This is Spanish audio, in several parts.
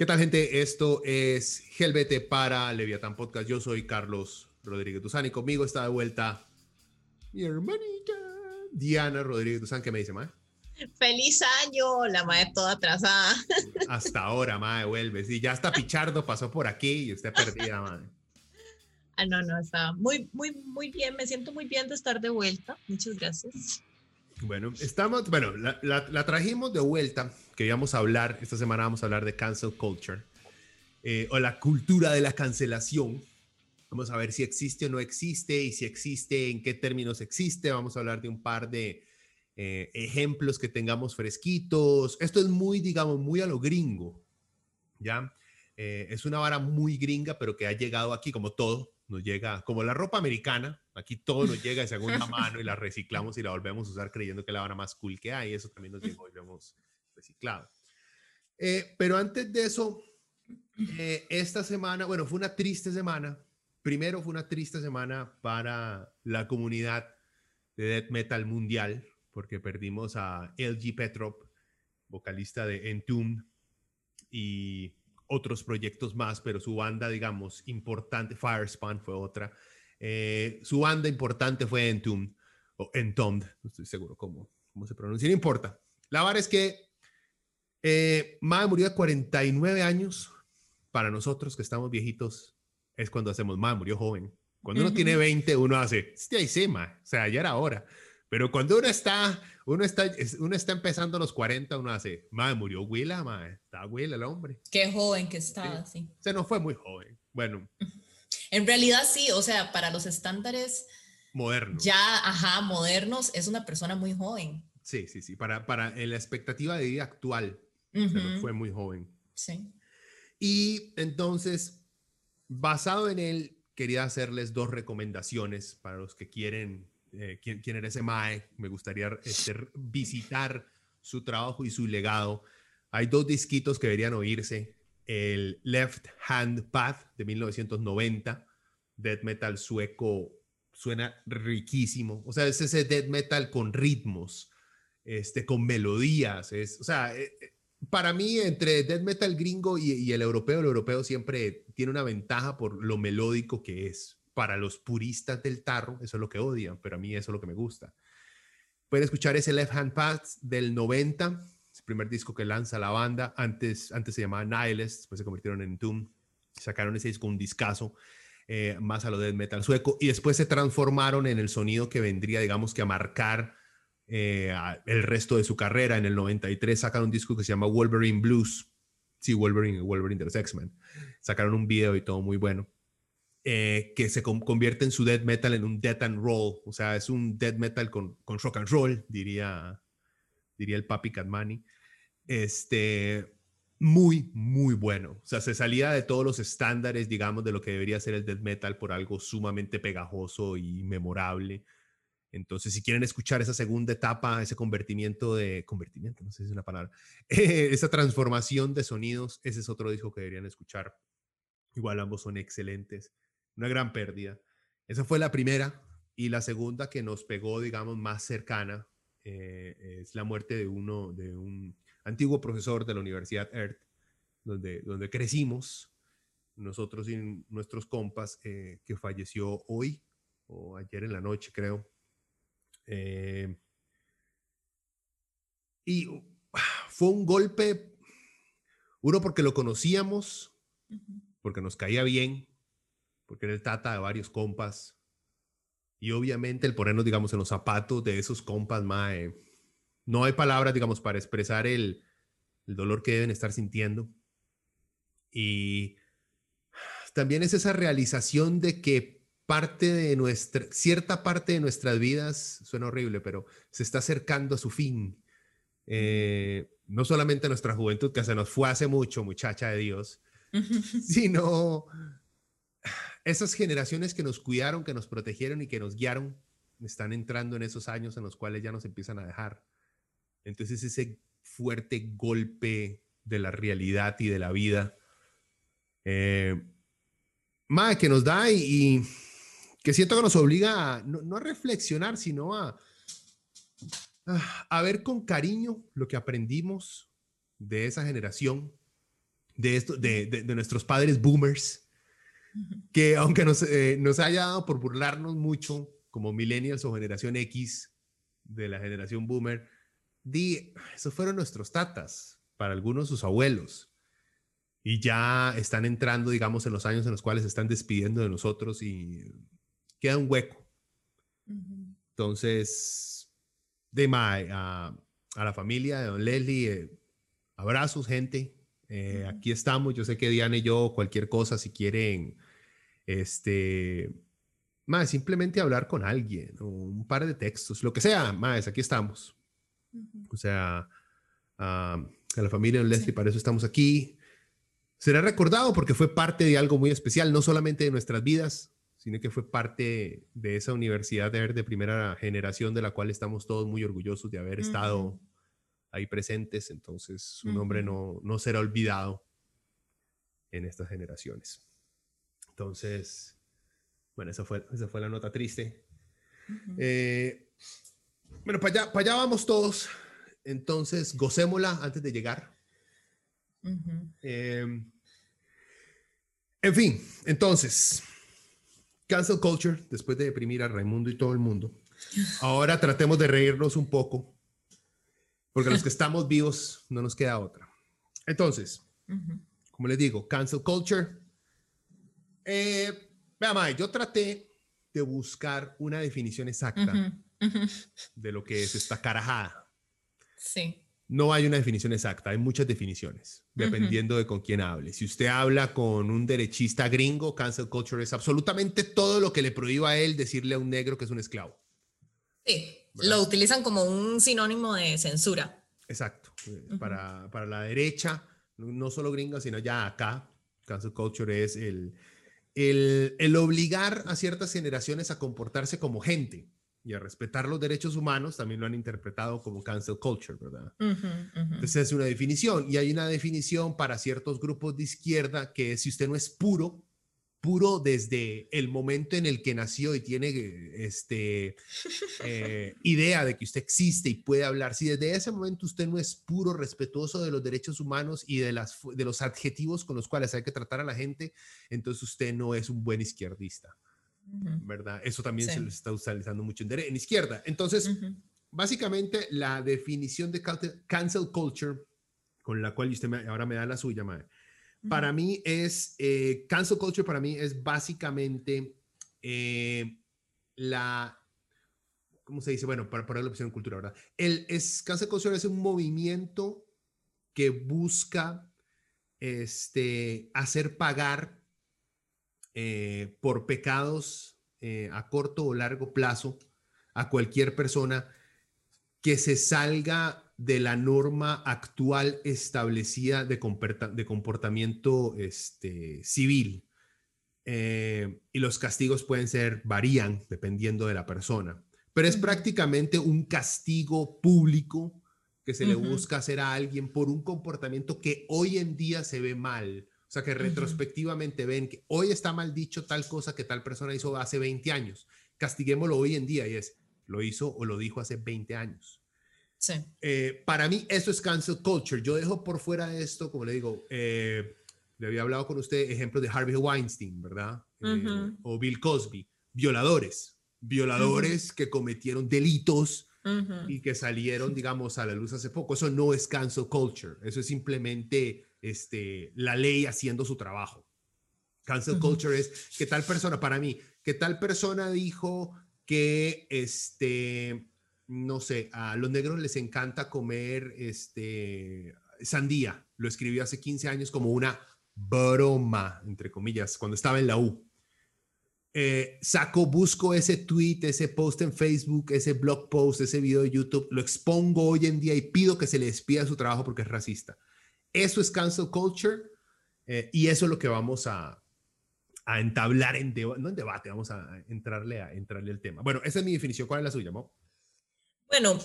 ¿Qué tal, gente? Esto es Gelbete para Leviatán Podcast. Yo soy Carlos Rodríguez Duzán y conmigo está de vuelta mi hermanita Diana Rodríguez Duzán. ¿Qué me dice, Mae? Feliz año, la madre toda atrasada. Hasta ahora, Mae, vuelve. Sí, ya está Pichardo, pasó por aquí y usted perdida, Mae. Ah, no, no, está muy, muy, muy bien. Me siento muy bien de estar de vuelta. Muchas gracias. Bueno, estamos, bueno, la, la, trajimos de vuelta. Queríamos hablar, esta semana vamos a hablar de cancel culture eh, o la cultura de la cancelación. Vamos a ver si existe o no existe y si existe, en qué términos existe. Vamos a hablar de un par de eh, ejemplos que tengamos fresquitos. Esto es muy, digamos, muy a lo gringo, ¿ya? Eh, es una vara muy gringa, pero que ha llegado aquí como todo, nos llega como la ropa americana, aquí todo nos llega de segunda mano y la reciclamos y la volvemos a usar creyendo que es la vara más cool que hay, eso también nos llegó y lo hemos reciclado. Eh, pero antes de eso, eh, esta semana, bueno, fue una triste semana. Primero fue una triste semana para la comunidad de death metal mundial, porque perdimos a LG Petrop, vocalista de Entombed, y otros proyectos más, pero su banda, digamos, importante, Firespan fue otra. Eh, su banda importante fue Entombed, o Entombed, no estoy seguro cómo, cómo se pronuncia, no importa. La verdad es que eh, Mae murió a 49 años. Para nosotros que estamos viejitos, es cuando hacemos Mae murió joven. Cuando uno tiene 20, uno hace, sí, sí, o sea, ya era hora. Pero cuando uno está, uno está, uno está empezando a los 40, uno hace, madre, murió Willa, madre, está Willa el hombre. Qué joven que estaba, sí. O sea, no fue muy joven. Bueno. En realidad sí, o sea, para los estándares modernos. Ya, ajá, modernos, es una persona muy joven. Sí, sí, sí, para, para la expectativa de vida actual, fue muy joven. Sí. Y entonces, basado en él, quería hacerles dos recomendaciones para los que quieren eh, quién, quién, era ese Mae, me gustaría este, visitar su trabajo y su legado. Hay dos disquitos que deberían oírse. El Left Hand Path de 1990, death metal sueco, suena riquísimo. O sea, es ese death metal con ritmos, este, con melodías. Es, o sea, eh, eh, para mí, entre death metal gringo y, y el europeo, el europeo siempre tiene una ventaja por lo melódico que es para los puristas del tarro, eso es lo que odian, pero a mí eso es lo que me gusta. Pueden escuchar ese Left Hand Path del 90, el primer disco que lanza la banda. Antes, antes se llamaba Nihilist, después se convirtieron en Doom. Sacaron ese disco, un discazo, eh, más a lo del metal sueco. Y después se transformaron en el sonido que vendría, digamos, que a marcar eh, el resto de su carrera. En el 93 sacaron un disco que se llama Wolverine Blues. Sí, Wolverine, Wolverine de los X-Men. Sacaron un video y todo muy bueno. Eh, que se convierte en su death metal en un death and roll, o sea, es un death metal con, con rock and roll, diría, diría el papi Cadmani. Este, muy, muy bueno. O sea, se salía de todos los estándares, digamos, de lo que debería ser el death metal por algo sumamente pegajoso y memorable. Entonces, si quieren escuchar esa segunda etapa, ese convertimiento de, convertimiento, no sé si es una palabra, esa transformación de sonidos, ese es otro disco que deberían escuchar. Igual ambos son excelentes una gran pérdida. Esa fue la primera. Y la segunda que nos pegó, digamos, más cercana eh, es la muerte de uno, de un antiguo profesor de la Universidad Earth, donde, donde crecimos, nosotros y nuestros compas, eh, que falleció hoy o ayer en la noche, creo. Eh, y fue un golpe, uno porque lo conocíamos, porque nos caía bien, porque era el tata de varios compas. Y obviamente el ponernos, digamos, en los zapatos de esos compas, mae, no hay palabras, digamos, para expresar el, el dolor que deben estar sintiendo. Y también es esa realización de que parte de nuestra, cierta parte de nuestras vidas, suena horrible, pero se está acercando a su fin. Eh, no solamente nuestra juventud, que se nos fue hace mucho, muchacha de Dios, sino esas generaciones que nos cuidaron, que nos protegieron y que nos guiaron, están entrando en esos años en los cuales ya nos empiezan a dejar. Entonces ese fuerte golpe de la realidad y de la vida, eh, más que nos da y, que siento que nos obliga no, a reflexionar, sino a, a ver con cariño lo que aprendimos de esa generación, de, esto, de, de, nuestros padres boomers, que aunque nos, eh, nos haya dado por burlarnos mucho como millennials o generación X de la generación boomer, di, esos fueron nuestros tatas, para algunos sus abuelos. Y ya están entrando, digamos, en los años en los cuales se están despidiendo de nosotros y queda un hueco. Entonces, de Mae, a, la familia de Don Leslie, eh, abrazos, gente. Eh, aquí estamos. Yo sé que Diana y yo, cualquier cosa, si quieren, este, más simplemente hablar con alguien o un par de textos, lo que sea, más, aquí estamos. O sea, a la familia de Leslie, para eso estamos aquí. Será recordado porque fue parte de algo muy especial, no solamente de nuestras vidas, sino que fue parte de esa universidad de, de primera generación de la cual estamos todos muy orgullosos de haber estado ahí presentes. Entonces, su nombre no, no será olvidado en estas generaciones. Entonces, bueno, esa fue, esa fue la nota triste. Eh, bueno, para allá, para allá vamos todos. Entonces, gocémosla antes de llegar. Em, en fin, entonces, cancel culture, después de deprimir a Raimundo y todo el mundo. Ahora tratemos de reírnos un poco, porque los que estamos vivos no nos queda otra. Entonces, como les digo, cancel culture. Eh, vea, yo traté de buscar una definición exacta de lo que es esta carajada. Sí. No hay una definición exacta, hay muchas definiciones, dependiendo de con quién hable. Si usted habla con un derechista gringo, cancel culture es absolutamente todo lo que le prohíba a él decirle a un negro que es un esclavo. Sí, lo utilizan como un sinónimo de censura. Exacto. Eh, para, para, la derecha, no solo gringa, sino ya acá, cancel culture es el, el, el obligar a ciertas generaciones a comportarse como gente y a respetar los derechos humanos también lo han interpretado como cancel culture, ¿verdad? Entonces es una definición y hay una definición para ciertos grupos de izquierda que si usted no es puro, puro desde el momento en el que nació y tiene este, eh, idea de que usted existe y puede hablar, si desde ese momento usted no es puro, respetuoso de los derechos humanos y de, las, de los adjetivos con los cuales hay que tratar a la gente, entonces usted no es un buen izquierdista. ¿Verdad? Eso también se está utilizando mucho en, en izquierda. Entonces, básicamente la definición de cancel culture, con la cual usted ahora me da la suya, madre, para mí es, eh, cancel culture para mí es básicamente eh, la, ¿cómo se dice? Bueno, para poner la opción cultura, ¿verdad? El es, cancel culture es un movimiento que busca este, hacer pagar eh, por pecados eh, a corto o largo plazo a cualquier persona que se salga de la norma actual establecida de, de comportamiento este, civil. Eh, y los castigos pueden ser, varían dependiendo de la persona, pero es prácticamente un castigo público que se le busca hacer a alguien por un comportamiento que hoy en día se ve mal o sea, que retrospectivamente ven que hoy está mal dicho tal cosa que tal persona hizo hace 20 años. Castiguémoslo hoy en día y es, lo hizo o lo dijo hace 20 años. Sí. Eh, para mí eso es cancel culture. Yo dejo por fuera esto, como le digo, eh, le había hablado con usted ejemplos de Harvey Weinstein, ¿verdad? Eh, o Bill Cosby, violadores, violadores que cometieron delitos y que salieron, digamos, a la luz hace poco. Eso no es cancel culture, eso es simplemente este, la ley haciendo su trabajo. Cancel culture es que tal persona, para mí, que tal persona dijo que este, no sé, a los negros les encanta comer este, sandía. Lo escribió hace 15 años como una broma, entre comillas, cuando estaba en la U. Eh, saco, busco ese tweet, ese post en Facebook, ese blog post, ese video de YouTube, lo expongo hoy en día y pido que se le despida su trabajo porque es racista. Eso es cancel culture eh, y eso es lo que vamos a, entablar en debate, vamos a entrarle, a entrarle al tema. Bueno, esa es mi definición. ¿Cuál es la suya, Mo? Bueno,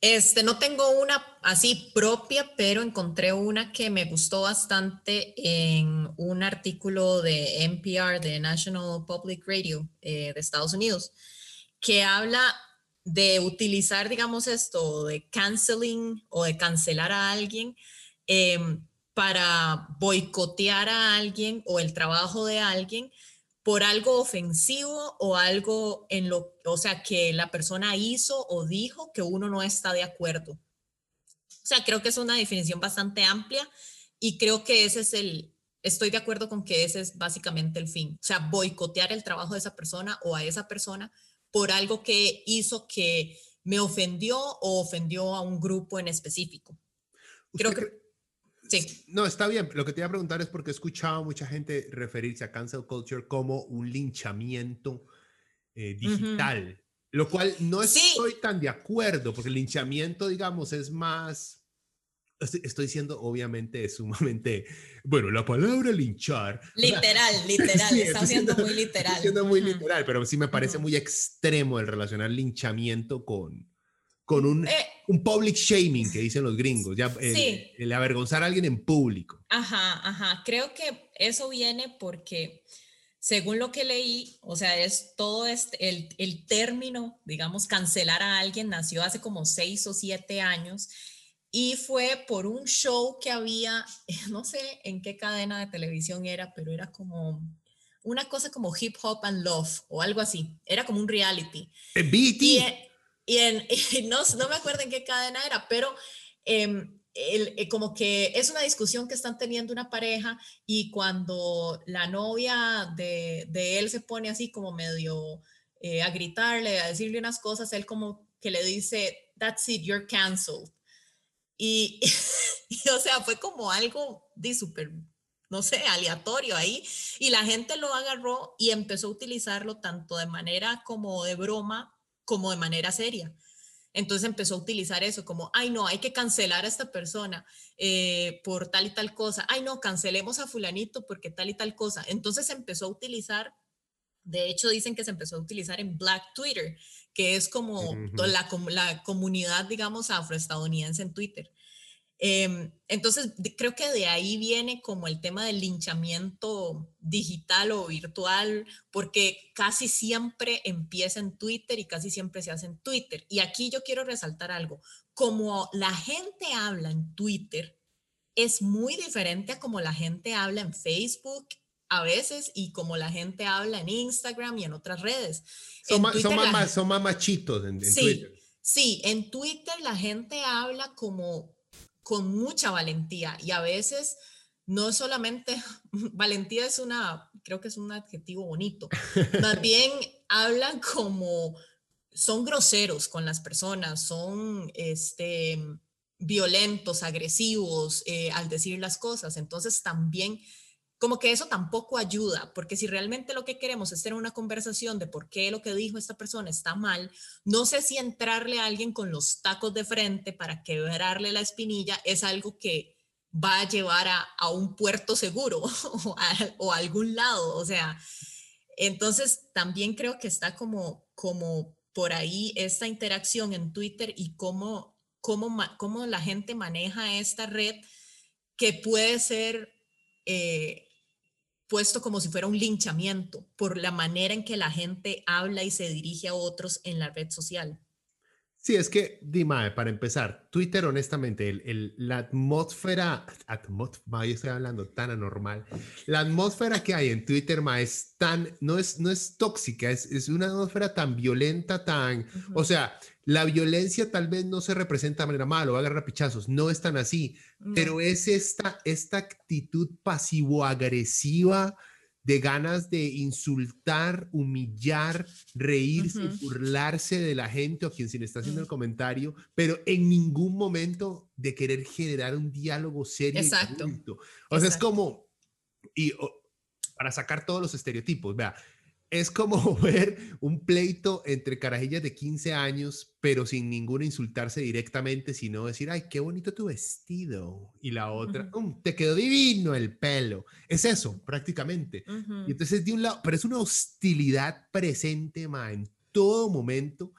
este, no tengo una así propia, pero encontré una que me gustó bastante en un artículo de NPR, de National Public Radio eh, de Estados Unidos, que habla de utilizar, digamos, esto de canceling o de cancelar a alguien em, para boicotear a alguien o el trabajo de alguien por algo ofensivo o algo en lo, o sea, que la persona hizo o dijo que uno no está de acuerdo. O sea, creo que es una definición bastante amplia y creo que ese es el, estoy de acuerdo con que ese es básicamente el fin. O sea, boicotear el trabajo de esa persona o a esa persona por algo que hizo que me ofendió o ofendió a un grupo en específico. Creo que Sí. No, está bien. Lo que te iba a preguntar es porque he escuchado a mucha gente referirse a cancel culture como un linchamiento eh, digital, lo cual no estoy tan de acuerdo, porque el linchamiento, digamos, es más... Estoy, siendo, obviamente, sumamente, bueno, la palabra linchar. Literal, literal, está siendo muy literal. siendo muy literal, pero sí me parece muy extremo el relacionar linchamiento con, con un, eh, un public shaming que dicen los gringos, ya el, avergonzar a alguien en público. Ajá, ajá. Creo que eso viene porque, según lo que leí, o sea, es todo este, el, el término, digamos, cancelar a alguien nació hace como seis o siete años y fue por un show que había, no sé en qué cadena de televisión era, pero era como una cosa como hip hop and love o algo así. Era como un reality. BT. Y, en, no, no, me acuerdo en qué cadena era, pero em, el, eh, como que es una discusión que están teniendo una pareja y cuando la novia de, de él se pone así como medio eh, a gritarle, a decirle unas cosas, él como que le dice, that's it, you're canceled. Y, y o sea, fue como algo de súper, no sé, aleatorio ahí. Y la gente lo agarró y empezó a utilizarlo tanto de manera como de broma como de manera seria. Entonces empezó a utilizar eso como, ay no, hay que cancelar a esta persona eh, por tal y tal cosa. Ay no, cancelemos a fulanito porque tal y tal cosa. Entonces empezó a utilizar, de hecho dicen que se empezó a utilizar en Black Twitter, que es como la, la comunidad, digamos, afroestadounidense en Twitter. Em, entonces, creo que de ahí viene como el tema del linchamiento digital o virtual, porque casi siempre empieza en Twitter y casi siempre se hace en Twitter. Y aquí yo quiero resaltar algo, como la gente habla en Twitter, es muy diferente a como la gente habla en Facebook a veces y como la gente habla en Instagram y en otras redes. Son, más, son, más, machitos en, sí, Twitter. Sí, en Twitter la gente habla como con mucha valentía y a veces no solamente, valentía es una, creo que es un adjetivo bonito, más bien hablan como, son groseros con las personas, son este, violentos, agresivos eh, al decir las cosas, entonces también como que eso tampoco ayuda, porque si realmente lo que queremos es tener una conversación de por qué lo que dijo esta persona está mal, no sé si entrarle a alguien con los tacos de frente para quebrarle la espinilla es algo que va a llevar a, un puerto seguro o a, algún lado, o sea, entonces también creo que está como, como por ahí esta interacción en Twitter y cómo, cómo, cómo la gente maneja esta red que puede ser eh, puesto como si fuera un linchamiento por la manera en que la gente habla y se dirige a otros en la red social. Sí, es que, Dima, para empezar, Twitter, honestamente, el, la atmósfera, atmósfera, yo estoy hablando tan anormal, la atmósfera que hay en Twitter, ma, es tan, no es, no es tóxica, es, es una atmósfera tan violenta, tan, o sea, la violencia tal vez no se representa de manera mala o agarra pichazos, no es tan así, pero es esta, esta actitud pasivo-agresiva de ganas de insultar, humillar, reírse, burlarse de la gente o quien se le está haciendo el comentario, pero en ningún momento de querer generar un diálogo serio. Exacto. o sea, es como, y para sacar todos los estereotipos, vea, es como ver un pleito entre carajillas de 15 años, pero sin ninguna insultarse directamente, sino decir, ay, qué bonito tu vestido. Y la otra, mm, te quedó divino el pelo. Es eso, prácticamente. Y entonces, de un lado, pero es una hostilidad presente, ma, en todo momento.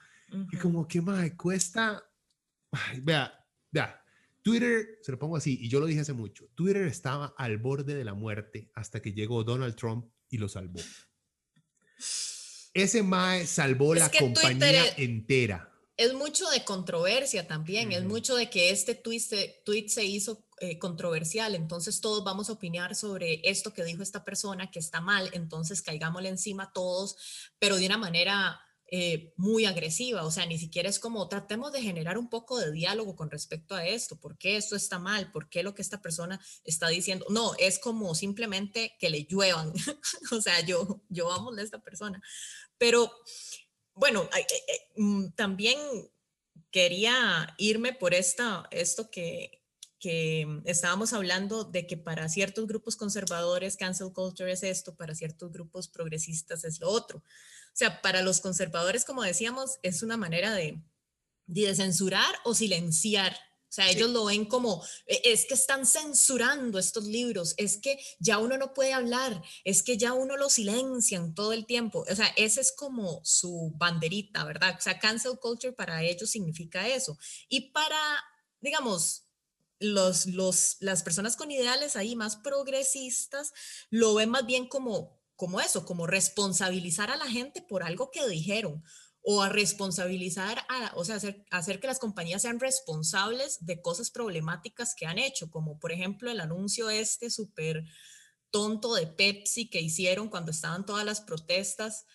Y como que, ma, cuesta, vea, vea, Twitter, se lo pongo así, y yo lo dije hace mucho, Twitter estaba al borde de la muerte hasta que llegó Donald Trump y lo salvó. Ese Mae salvó la compañía entera. Es mucho de controversia también, es mucho de que este tweet se, tweet se hizo eh, controversial, entonces todos vamos a opinar sobre esto que dijo esta persona que está mal, entonces caigámosle encima todos, pero de una manera eh, muy agresiva, o sea, ni siquiera es como tratemos de generar un poco de diálogo con respecto a esto, ¿por qué esto está mal? ¿Por qué lo que esta persona está diciendo? No, es como simplemente que le lluevan, o sea, yo, yo amo a esta persona, pero bueno, mm, también quería irme por esta, esto que, que estábamos hablando de que para ciertos grupos conservadores cancel culture es esto, para ciertos grupos progresistas es lo otro. O sea, para los conservadores, como decíamos, es una manera de, de censurar o silenciar. O sea, ellos lo ven como, e, es que están censurando estos libros, es que ya uno no puede hablar, es que ya uno lo silencian todo el tiempo. O sea, esa es como su banderita, ¿verdad? O sea, cancel culture para ellos significa eso. Y para, digamos, los, los, las personas con ideales ahí más progresistas lo ven más bien como como eso, como responsabilizar a la gente por algo que dijeron o a responsabilizar, a, o sea, hacer, que las compañías sean responsables de cosas problemáticas que han hecho, como por ejemplo el anuncio este súper tonto de Pepsi que hicieron cuando estaban todas las protestas.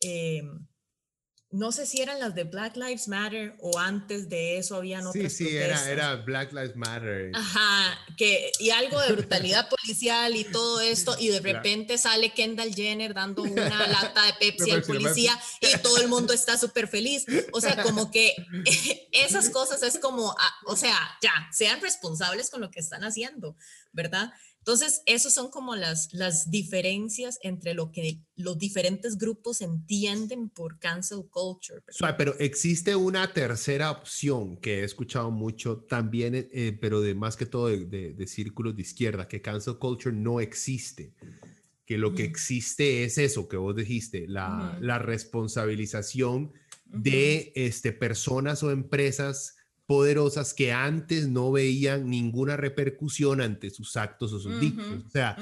Eh, no sé si eran las de Black Lives Matter o antes de eso habían otras. Sí, sí, era, era, Black Lives Matter. Ajá, que, y algo de brutalidad policial y todo esto, y de repente sale Kendall Jenner dando una lata de Pepsi al policía y todo el mundo está súper feliz. O sea, como que esas cosas es como, ah, o sea, ya, sean responsables con lo que están haciendo, ¿verdad? Entonces, esos son como las, las diferencias entre lo que los diferentes grupos entienden por cancel culture. pero existe una tercera opción que he escuchado mucho también, eh, pero de más que todo de, de, círculos de izquierda, que cancel culture no existe que lo que existe es eso que vos dijiste, la, la responsabilización de este, personas o empresas poderosas que antes no veían ninguna repercusión ante sus actos o sus dichos. O sea,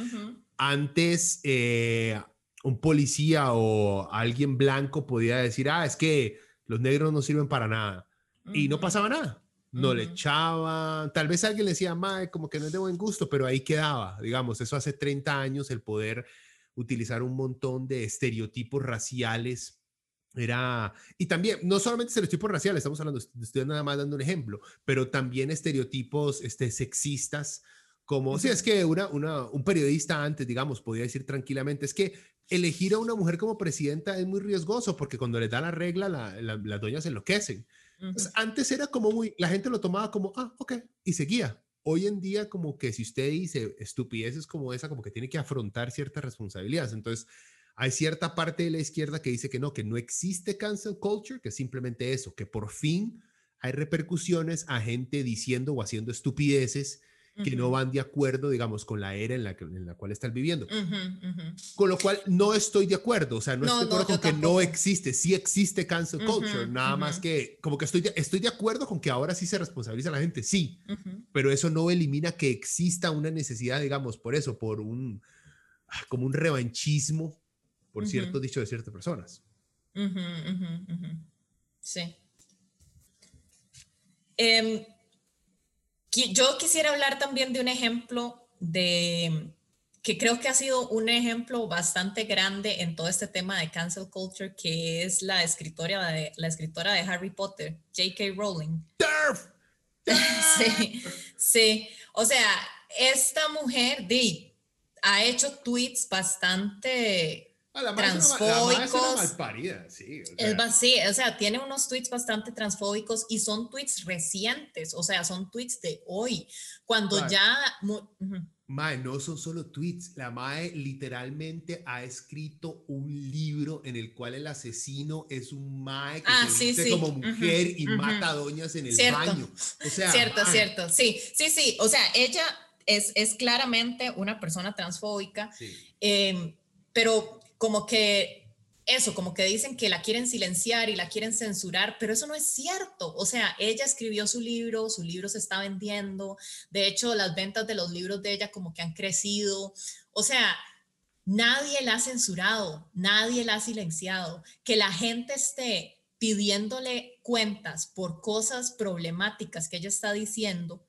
antes eh, un policía o alguien blanco podía decir, ah, es que los negros no sirven para nada. Y no pasaba nada. No le echaban, tal vez alguien le decía, mae, como que no es de buen gusto, pero ahí quedaba, digamos, eso hace 30 años, el poder utilizar un montón de estereotipos raciales era, y también, no solamente estereotipos raciales, estamos hablando, estoy nada más dando un ejemplo, pero también estereotipos este, sexistas, como, si es que una, una, un periodista antes, digamos, podía decir tranquilamente, es que elegir a una mujer como presidenta es muy riesgoso porque cuando le da la regla, la, las doñas se enloquecen. antes era como muy, la gente lo tomaba como, ah, ok, y seguía. Hoy en día, como que si usted dice estupideces como esa, como que tiene que afrontar ciertas responsabilidades. Entonces, hay cierta parte de la izquierda que dice que no, que no existe cancel culture, que simplemente eso, que por fin hay repercusiones a gente diciendo o haciendo estupideces que no van de acuerdo, digamos, con la era en la, que, en la cual están viviendo. Con lo cual no estoy de acuerdo, o sea, no, estoy de acuerdo con que no existe, sí existe cancel culture, nada más que como que estoy de, estoy de acuerdo con que ahora sí se responsabiliza a la gente, sí, pero eso no elimina que exista una necesidad, digamos, por eso, por un, ah, como un revanchismo por cierto dicho de ciertas personas. sí. Em, yo quisiera hablar también de un ejemplo de que creo que ha sido un ejemplo bastante grande en todo este tema de cancel culture, que es la escritora de, la escritora de Harry Potter, J.K. Rowling. sí, sí, o sea, esta mujer, de, ha hecho tweets bastante Ah, transfóbicos. sí. O sea. tiene unos tweets bastante transfóbicos y son tweets recientes, o sea, son tweets de hoy, cuando ya... Mae, no son solo tweets, la Mae literalmente ha escrito un libro en el cual el asesino es un Mae que ah, se sí, como mujer y mata a doñas en el baño. O sea, cierto, cierto, sí, sí, sí, o sea, ella es, es claramente una persona transfóbica, eh, pero como que eso, como que dicen que la quieren silenciar y la quieren censurar, pero eso no es cierto. O sea, ella escribió su libro, su libro se está vendiendo, de hecho las ventas de los libros de ella como que han crecido. O sea, nadie la ha censurado, nadie la ha silenciado. Que la gente esté pidiéndole cuentas por cosas problemáticas que ella está diciendo,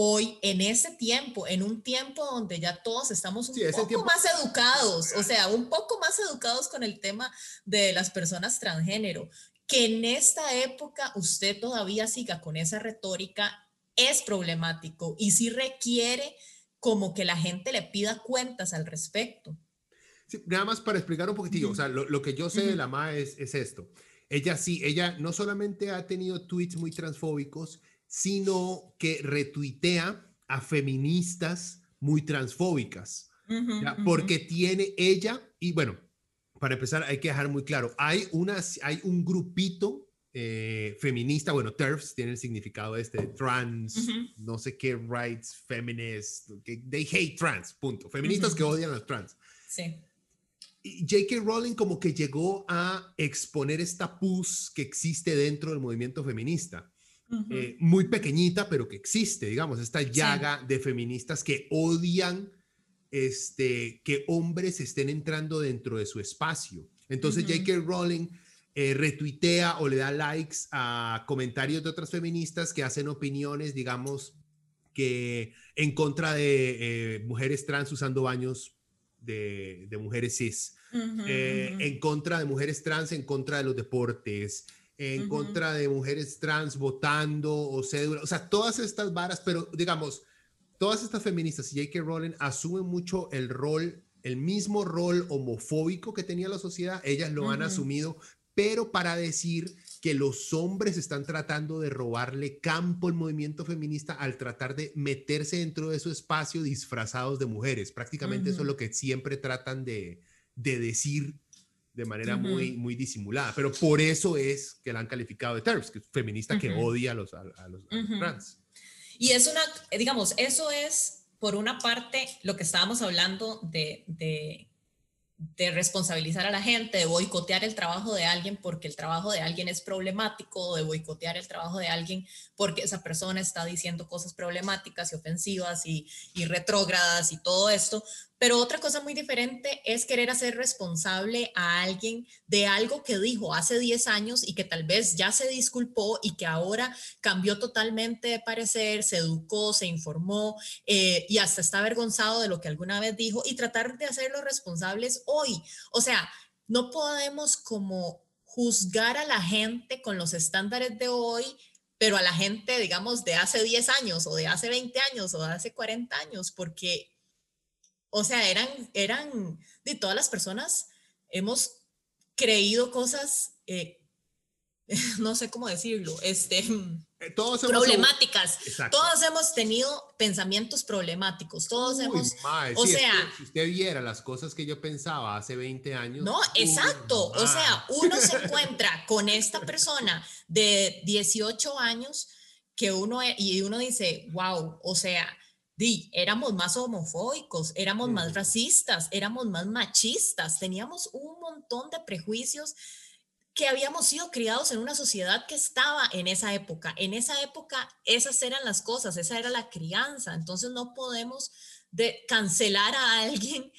hoy, en ese tiempo, en un tiempo donde ya todos estamos un poco más educados, o sea, un poco más educados con el tema de las personas transgénero, que en esta época usted todavía siga con esa retórica es problemático y sí requiere como que la gente le pida cuentas al respecto. nada más para explicar un poquitillo, o sea, lo, que yo sé de la MA es, es esto. Ella sí, ella no solamente ha tenido tweets muy transfóbicos, sino que retuitea a feministas muy transfóbicas, porque tiene ella, y bueno, para empezar hay que dejar muy claro, hay, unas, hay un grupito eh, feminista, bueno, TERFs tiene el significado este, trans, no sé qué, rights, feminists, they hate trans, punto, feministas que odian a los trans. Sí. J.K. Rowling como que llegó a exponer esta pus que existe dentro del movimiento feminista. Eh, muy pequeñita, pero que existe, digamos, esta llaga de feministas que odian este, que hombres estén entrando dentro de su espacio. Entonces J.K. Rowling eh, retuitea o le da likes a comentarios de otras feministas que hacen opiniones, digamos, que en contra de eh, mujeres trans usando baños de, mujeres cis, en contra de mujeres trans, en contra de los deportes, en contra de mujeres trans votando o cédula, o sea, todas estas varas, pero digamos, todas estas feministas y J.K. Rowling asumen mucho el rol, el mismo rol homofóbico que tenía la sociedad, ellas lo han asumido, pero para decir que los hombres están tratando de robarle campo al movimiento feminista al tratar de meterse dentro de su espacio disfrazados de mujeres. Prácticamente eso es lo que siempre tratan de, de decir de manera muy, muy disimulada. Pero por eso es que la han calificado de TERFs, que es feminista que odia a los, a, los, trans. Y es una, digamos, eso es por una parte lo que estábamos hablando de, de, de, responsabilizar a la gente, de boicotear el trabajo de alguien porque el trabajo de alguien es problemático, de boicotear el trabajo de alguien porque esa persona está diciendo cosas problemáticas y ofensivas y, y retrógradas y todo esto, pero otra cosa muy diferente es querer hacer responsable a alguien de algo que dijo hace 10 años y que tal vez ya se disculpó y que ahora cambió totalmente de parecer, se educó, se informó eh, y hasta está avergonzado de lo que alguna vez dijo y tratar de hacerlo responsables hoy. O sea, no podemos como juzgar a la gente con los estándares de hoy pero a la gente, digamos, de hace 10 años o de hace 20 años o de hace 40 años, porque o sea, eran, eran, de todas las personas hemos creído cosas, eh, no sé cómo decirlo, este, eh, todos problemáticas. todos hemos tenido pensamientos problemáticos, todos hemos, o sea, si usted viera las cosas que yo pensaba hace 20 años. No, exacto, o sea, uno se encuentra con esta persona de 18 años que uno, y uno dice, wow, o sea, di, éramos más homofóbicos, éramos más racistas, éramos más machistas, teníamos un montón de prejuicios que habíamos sido criados en una sociedad que estaba en esa época. En esa época esas eran las cosas, esa era la crianza. Entonces no podemos de cancelar a alguien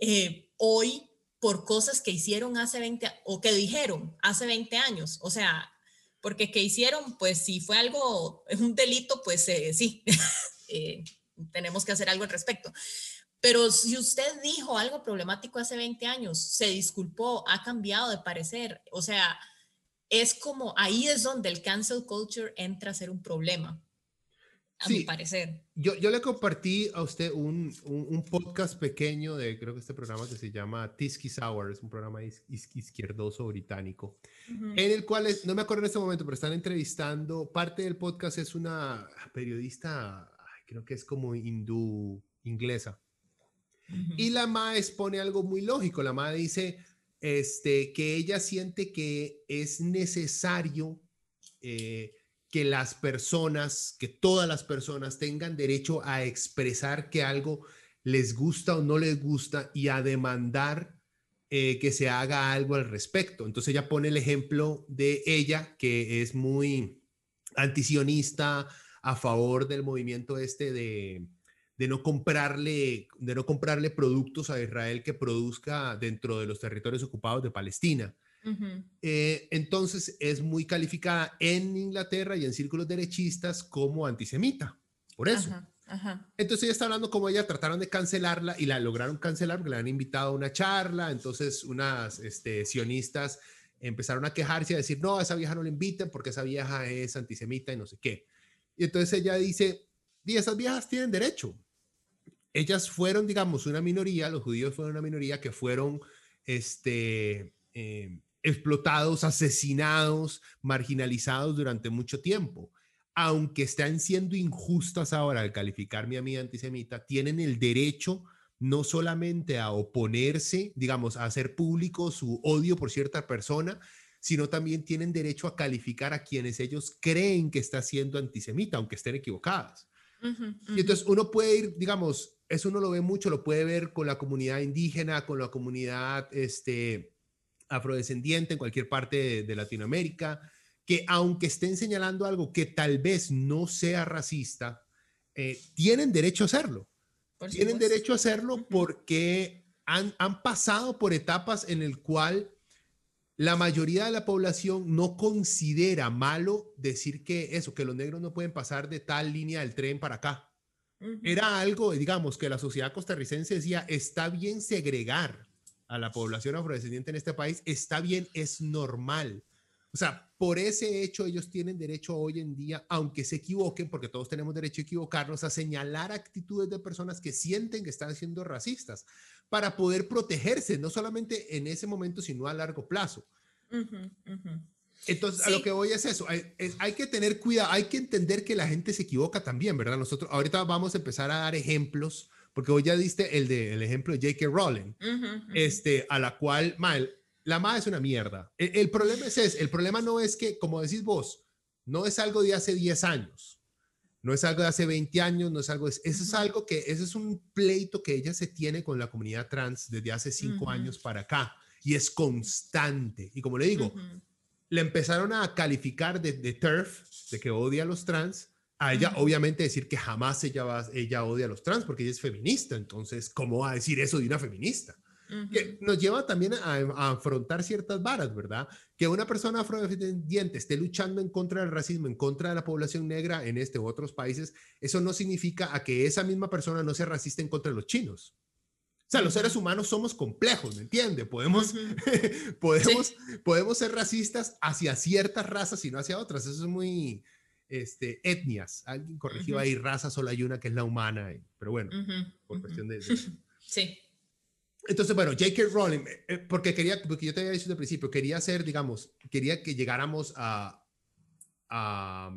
eh, hoy por cosas que hicieron hace 20 o que dijeron hace 20 años. O sea, porque que hicieron, pues si fue algo, es un delito, pues eh, sí. eh, tenemos que hacer algo al respecto. Pero si usted dijo algo problemático hace 20 años, se disculpó, ha cambiado de parecer, o sea, es como ahí es donde el cancel culture entra a ser un problema. a mi parecer. Yo, yo le compartí a usted un, un, podcast pequeño de, creo que este programa que se llama Tisky Sour, es un programa izquierdoso británico, en el cual, no me acuerdo en este momento, pero están entrevistando, parte del podcast es una periodista, creo que es como hindú, inglesa. Y la MA expone algo muy lógico, la MA dice este, que ella siente que es necesario... Eh, que las personas, que todas las personas tengan derecho a expresar que algo les gusta o no les gusta y a demandar eh, que se haga algo al respecto. Entonces ella pone el ejemplo de ella, que es muy antisionista, a favor del movimiento este de, de, no comprarle, de no comprarle productos a Israel que produzca dentro de los territorios ocupados de Palestina. Eh, entonces es muy calificada en Inglaterra y en círculos derechistas como antisemita. Por eso. Entonces ella está hablando como ella trataron de cancelarla y la lograron cancelar porque le han invitado a una charla. Entonces unas este, sionistas empezaron a quejarse y a decir, no, a esa vieja no la inviten porque esa vieja es antisemita y no sé qué. Y entonces ella dice, y esas viejas tienen derecho. Ellas fueron, digamos, una minoría, los judíos fueron una minoría que fueron, este, eh, explotados, asesinados, marginalizados durante mucho tiempo. Aunque están siendo injustas ahora al calificarme a mí antisemita, tienen el derecho no solamente a oponerse, digamos, a hacer público su odio por cierta persona, sino también tienen derecho a calificar a quienes ellos creen que está siendo antisemita, aunque estén equivocadas. Y entonces uno puede ir, digamos, eso uno lo ve mucho, lo puede ver con la comunidad indígena, con la comunidad, este, afrodescendiente en cualquier parte de, Latinoamérica, que aunque estén señalando algo que tal vez no sea racista, eh, tienen derecho a hacerlo. tienen derecho a hacerlo porque han, han pasado por etapas en el cual la mayoría de la población no considera malo decir que eso, que los negros no pueden pasar de tal línea del tren para acá. Era algo, digamos, que la sociedad costarricense decía, está bien segregar, a la población afrodescendiente en este país, está bien, es normal. O sea, por ese hecho ellos tienen derecho hoy en día, aunque se equivoquen, porque todos tenemos derecho a equivocarnos, a señalar actitudes de personas que sienten que están siendo racistas para poder protegerse, no solamente en ese momento, sino a largo plazo. Entonces, a lo que voy es eso, hay, hay, que tener cuidado, hay que entender que la gente se equivoca también, ¿verdad? Nosotros ahorita vamos a empezar a dar ejemplos porque hoy ya diste el, de, el ejemplo de J.K. Rowling, este, a la cual, mal, la MA es una mierda. El, problema es ese, el problema no es que, como decís vos, no es algo de hace 10 años, no es algo de hace 20 años, no es algo, eso es algo que, ese es un pleito que ella se tiene con la comunidad trans desde hace 5 años para acá, y es constante. Y como le digo, le empezaron a calificar de, de TERF, de que odia a los trans, a ella obviamente decir que jamás ella, va, ella odia a los trans porque ella es feminista, entonces, ¿cómo va a decir eso de una feminista? Que nos lleva también a, afrontar ciertas varas, ¿verdad? Que una persona afrodescendiente esté luchando en contra del racismo, en contra de la población negra en este u otros países, eso no significa a que esa misma persona no sea racista en contra de los chinos. O sea, los seres humanos somos complejos, ¿me entiende? Podemos, podemos, podemos ser racistas hacia ciertas razas y no hacia otras. Eso es muy, este, etnias. Alguien corrigió ahí, raza solo hay una que es la humana, pero bueno, por cuestión de, Sí. Entonces, bueno, J.K. Rowling, eh, eh, porque quería, porque yo te había dicho desde el principio, quería hacer, digamos, quería que llegáramos a, a,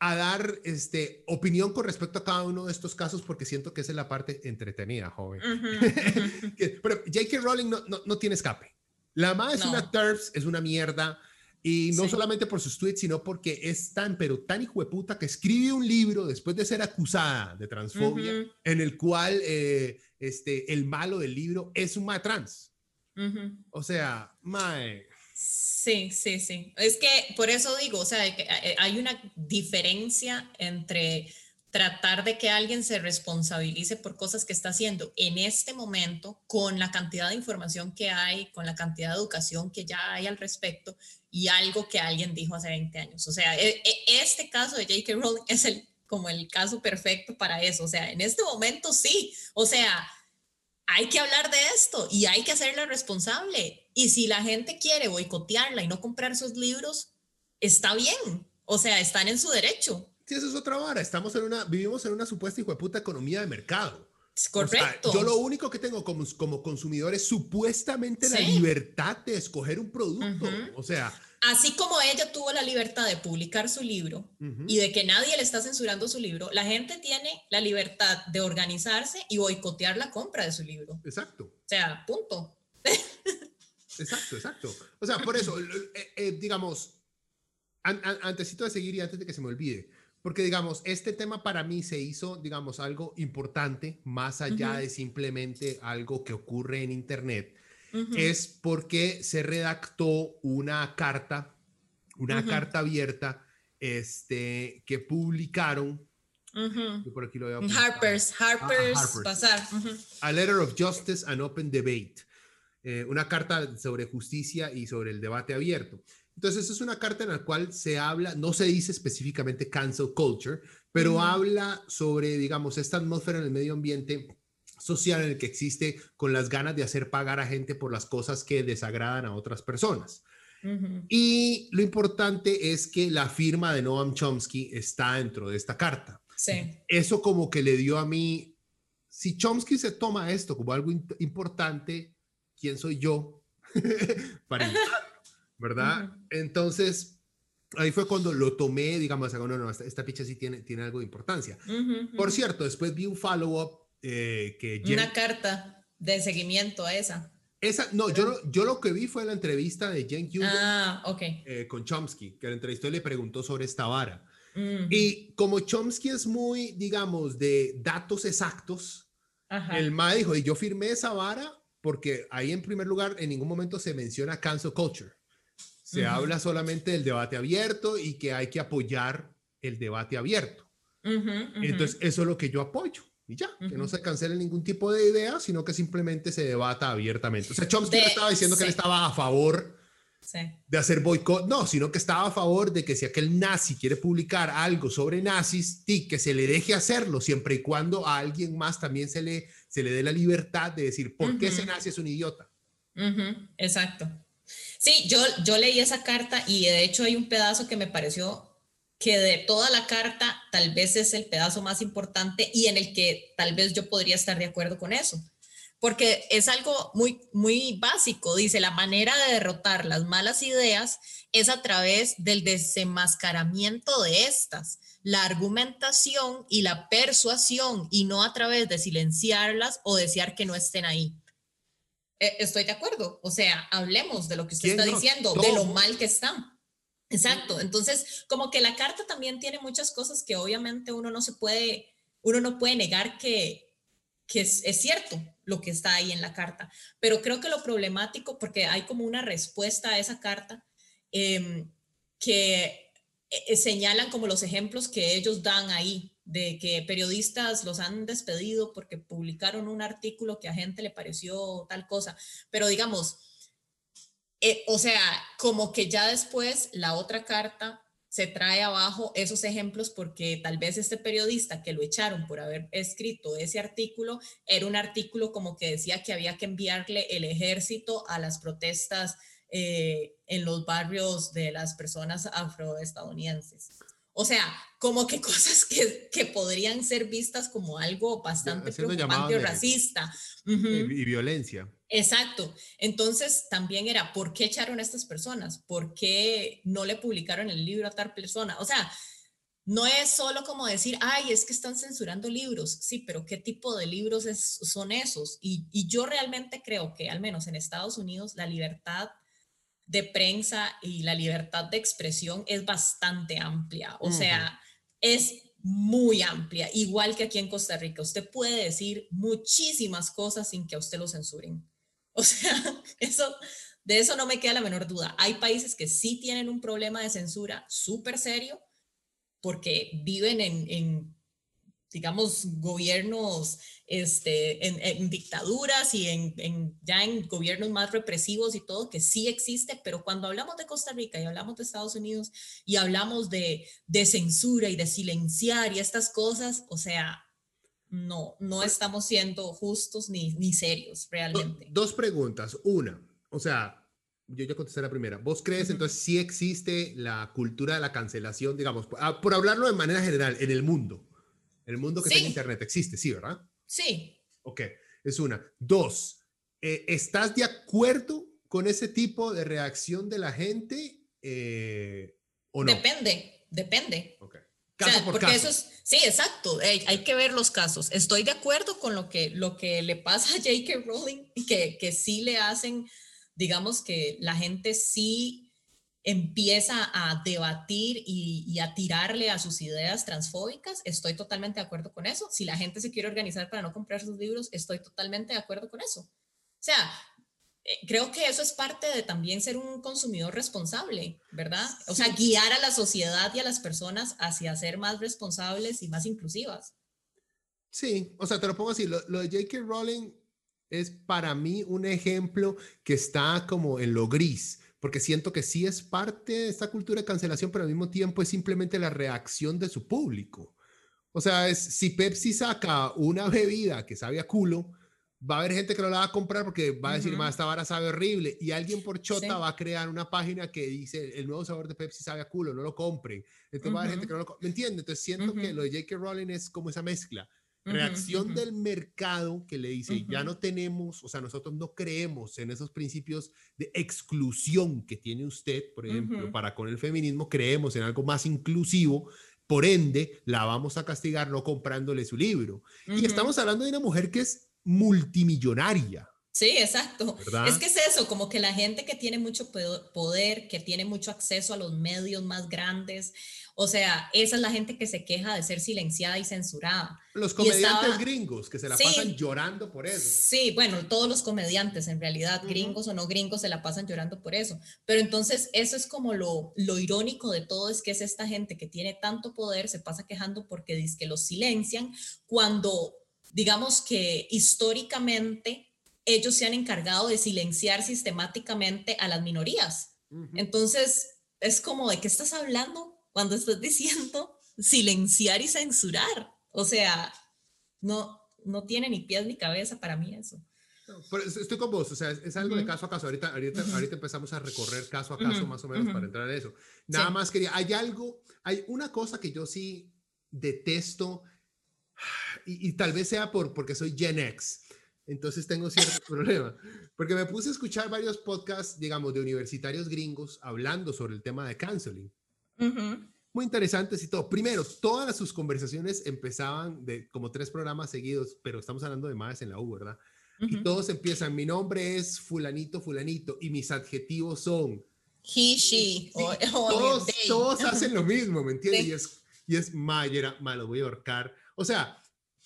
a, dar este, opinión con respecto a cada uno de estos casos, porque siento que esa es la parte entretenida, joven. pero J.K. Rowling no, no, no, tiene escape. La más es una TERFs, es una mierda. Y no solamente por sus tweets, sino porque es tan, pero tan hijo de puta que escribe un libro después de ser acusada de transfobia, en el cual eh, este, el malo del libro es un ma trans. O sea, mae. Sí, sí, sí. Es que por eso digo, o sea, eh, hay una diferencia entre tratar de que alguien se responsabilice por cosas que está haciendo en este momento con la cantidad de información que hay, con la cantidad de educación que ya hay al respecto y algo que alguien dijo hace 20 años. O sea, e, e, este caso de J.K. Rowling es el, como el caso perfecto para eso. O sea, en este momento sí. O sea, hay que hablar de esto y hay que hacerla responsable. Y si la gente quiere boicotearla y no comprar sus libros, está bien. O sea, están en su derecho Sí, eso es otra vara. Estamos en una, vivimos en una supuesta hijo de puta economía de mercado. Correcto. yo lo único que tengo como, como consumidor es supuestamente la libertad de escoger un producto. O sea, así como ella tuvo la libertad de publicar su libro y de que nadie le está censurando su libro, la gente tiene la libertad de organizarse y boicotear la compra de su libro. Exacto. O sea, punto. exacto, exacto. O sea, por eso, eh, eh, digamos, antes de seguir y antes de que se me olvide, porque digamos, este tema para mí se hizo, digamos, algo importante, más allá de simplemente algo que ocurre en Internet es porque se redactó una carta, una carta abierta este, que publicaron. por aquí lo veo Harper's, Harper's, pasar. A Letter of Justice and Open Debate. Eh, una carta sobre justicia y sobre el debate abierto. Entonces, es una carta en la cual se habla, no se dice específicamente cancel culture, pero habla sobre, digamos, esta atmósfera en el medio ambiente social en el que existe con las ganas de hacer pagar a gente por las cosas que desagradan a otras personas. Y lo importante es que la firma de Noam Chomsky está dentro de esta carta. Sí. Eso como que le dio a mí, si Chomsky se toma esto como algo importante, ¿quién soy yo para ¿Verdad? Entonces, ahí fue cuando lo tomé, digamos, no, no, esta, esta picha sí tiene, tiene algo de importancia. Por cierto, después vi un follow-up eh, que Una carta de seguimiento a esa. Esa, no, yo, yo lo que vi fue la entrevista de Jen ah, okay. Eh, con Chomsky, que la entrevistó y le preguntó sobre esta vara. Y como Chomsky es muy, digamos, de datos exactos, el MA dijo, y yo firmé esa vara porque ahí en primer lugar en ningún momento se menciona cancel culture. Se habla solamente del debate abierto y que hay que apoyar el debate abierto. Entonces, eso es lo que yo apoyo y ya, que no se cancele ningún tipo de idea, sino que simplemente se debata abiertamente. O sea, Chomsky no estaba diciendo que él estaba a favor de hacer boicot, no, sino que estaba a favor de que si aquel nazi quiere publicar algo sobre nazis, que se le deje hacerlo, siempre y cuando a alguien más también se le, se le dé la libertad de decir por qué ese nazi es un idiota. Exacto. Sí, yo, yo leí esa carta y de hecho hay un pedazo que me pareció que de toda la carta tal vez es el pedazo más importante y en el que tal vez yo podría estar de acuerdo con eso. Porque es algo muy, muy básico. Dice, la manera de derrotar las malas ideas es a través del desenmascaramiento de estas, la argumentación y la persuasión y no a través de silenciarlas o desear que no estén ahí. Eh, estoy de acuerdo. O sea, hablemos de lo que usted está diciendo, de lo mal que están. Exacto. Entonces, como que la carta también tiene muchas cosas que obviamente uno no se puede, uno no puede negar que, es, cierto lo que está ahí en la carta. Pero creo que lo problemático, porque hay como una respuesta a esa carta, em, que eh, señalan como los ejemplos que ellos dan ahí, de que periodistas los han despedido porque publicaron un artículo que a gente le pareció tal cosa. Pero digamos, eh, o sea, como que ya después la otra carta se trae abajo esos ejemplos porque tal vez este periodista que lo echaron por haber escrito ese artículo era un artículo como que decía que había que enviarle el ejército a las protestas eh, en los barrios de las personas afroestadounidenses. O sea, como que cosas que, que podrían ser vistas como algo bastante preocupante o racista. y, violencia. Exacto. Entonces también era, ¿por qué echaron a estas personas? ¿Por qué no le publicaron el libro a tal persona? O sea, no es solo como decir, ay, es que están censurando libros. Sí, pero ¿qué tipo de libros son esos? Y, y yo realmente creo que al menos en Estados Unidos la libertad de prensa y la libertad de expresión es bastante amplia. O sea, es muy amplia, igual que aquí en Costa Rica. Usted puede decir muchísimas cosas sin que a usted lo censuren. O sea, eso, de eso no me queda la menor duda. Hay países que sí tienen un problema de censura súper serio porque viven en digamos, gobiernos, este, en, dictaduras y en, ya en gobiernos más represivos y todo, que sí existe, pero cuando hablamos de Costa Rica y hablamos de Estados Unidos y hablamos de, de censura y de silenciar y estas cosas, o sea, no, no pues estamos siendo justos ni, ni serios realmente. Dos preguntas. Una, o sea, yo ya contesté la primera. ¿Vos crees entonces si existe la cultura de la cancelación, digamos, por, ah, por hablarlo de manera general, en el mundo? El mundo que tiene Internet existe, sí, ¿verdad? Sí. Ok, es una. Dos, eh, ¿estás de acuerdo con ese tipo de reacción de la gente eh, o no? Depende, depende. Okay. Caso por caso. Eso es, sí, exacto. Hay, que ver los casos. Estoy de acuerdo con lo que, lo que le pasa a J.K. Rowling, que, que sí le hacen, digamos que la gente sí empieza a debatir y, a tirarle a sus ideas transfóbicas, estoy totalmente de acuerdo con eso. Si la gente se quiere organizar para no comprar sus libros, estoy totalmente de acuerdo con eso. O sea, eh, creo que eso es parte de también ser un consumidor responsable, ¿verdad? O sea, guiar a la sociedad y a las personas hacia ser más responsables y más inclusivas. Sí, o sea, te lo pongo así, lo, lo de J.K. Rowling es para mí un ejemplo que está como en lo gris porque siento que sí es parte de esta cultura de cancelación, pero al mismo tiempo es simplemente la reacción de su público. O sea, es, si Pepsi saca una bebida que sabe a culo, va a haber gente que no la va a comprar porque va a decir, más esta vara sabe horrible. Y alguien por chota va a crear una página que dice, el nuevo sabor de Pepsi sabe a culo, no lo compren. Entonces va a haber gente que no lo ¿Me entiendes? Entonces siento que lo de J.K. Rowling es como esa mezcla reacción del mercado que le dice, ya no tenemos, o sea, nosotros no creemos en esos principios de exclusión que tiene usted, por ejemplo, para con el feminismo, creemos en algo más inclusivo, por ende, la vamos a castigar no comprándole su libro. Y estamos hablando de una mujer que es multimillonaria. Sí, exacto. Es que es eso, como que la gente que tiene mucho poder, que tiene mucho acceso a los medios más grandes, o sea, esa es la gente que se queja de ser silenciada y censurada. Los comediantes gringos que se la pasan llorando por eso. Sí, bueno, todos los comediantes en realidad, gringos o no gringos, se la pasan llorando por eso. Pero entonces eso es como lo, lo irónico de todo, es que es esta gente que tiene tanto poder, se pasa quejando porque dice que los silencian, cuando digamos que históricamente ellos se han encargado de silenciar sistemáticamente a las minorías. Entonces, es como, ¿de qué estás hablando cuando estás diciendo silenciar y censurar? O sea, no, no tiene ni pies ni cabeza para mí eso. estoy con vos, o sea, es, algo de caso a caso. Ahorita, ahorita, ahorita empezamos a recorrer caso a caso más o menos para entrar en eso. Nada más quería, hay algo, hay una cosa que yo sí detesto y, y, tal vez sea por, porque soy Gen X. Entonces tengo cierto problema, porque me puse a escuchar varios podcasts, digamos, de universitarios gringos hablando sobre el tema de canceling. Muy interesantes y todo. Primero, todas sus conversaciones empezaban de como tres programas seguidos, pero estamos hablando de más en la U, ¿verdad? Y todos empiezan, mi nombre es fulanito, fulanito, y mis adjetivos son... He, she, o, todos, todos hacen lo mismo, ¿me entiendes? Y es, y es, Mayera, malo, voy a ahorcar. O sea,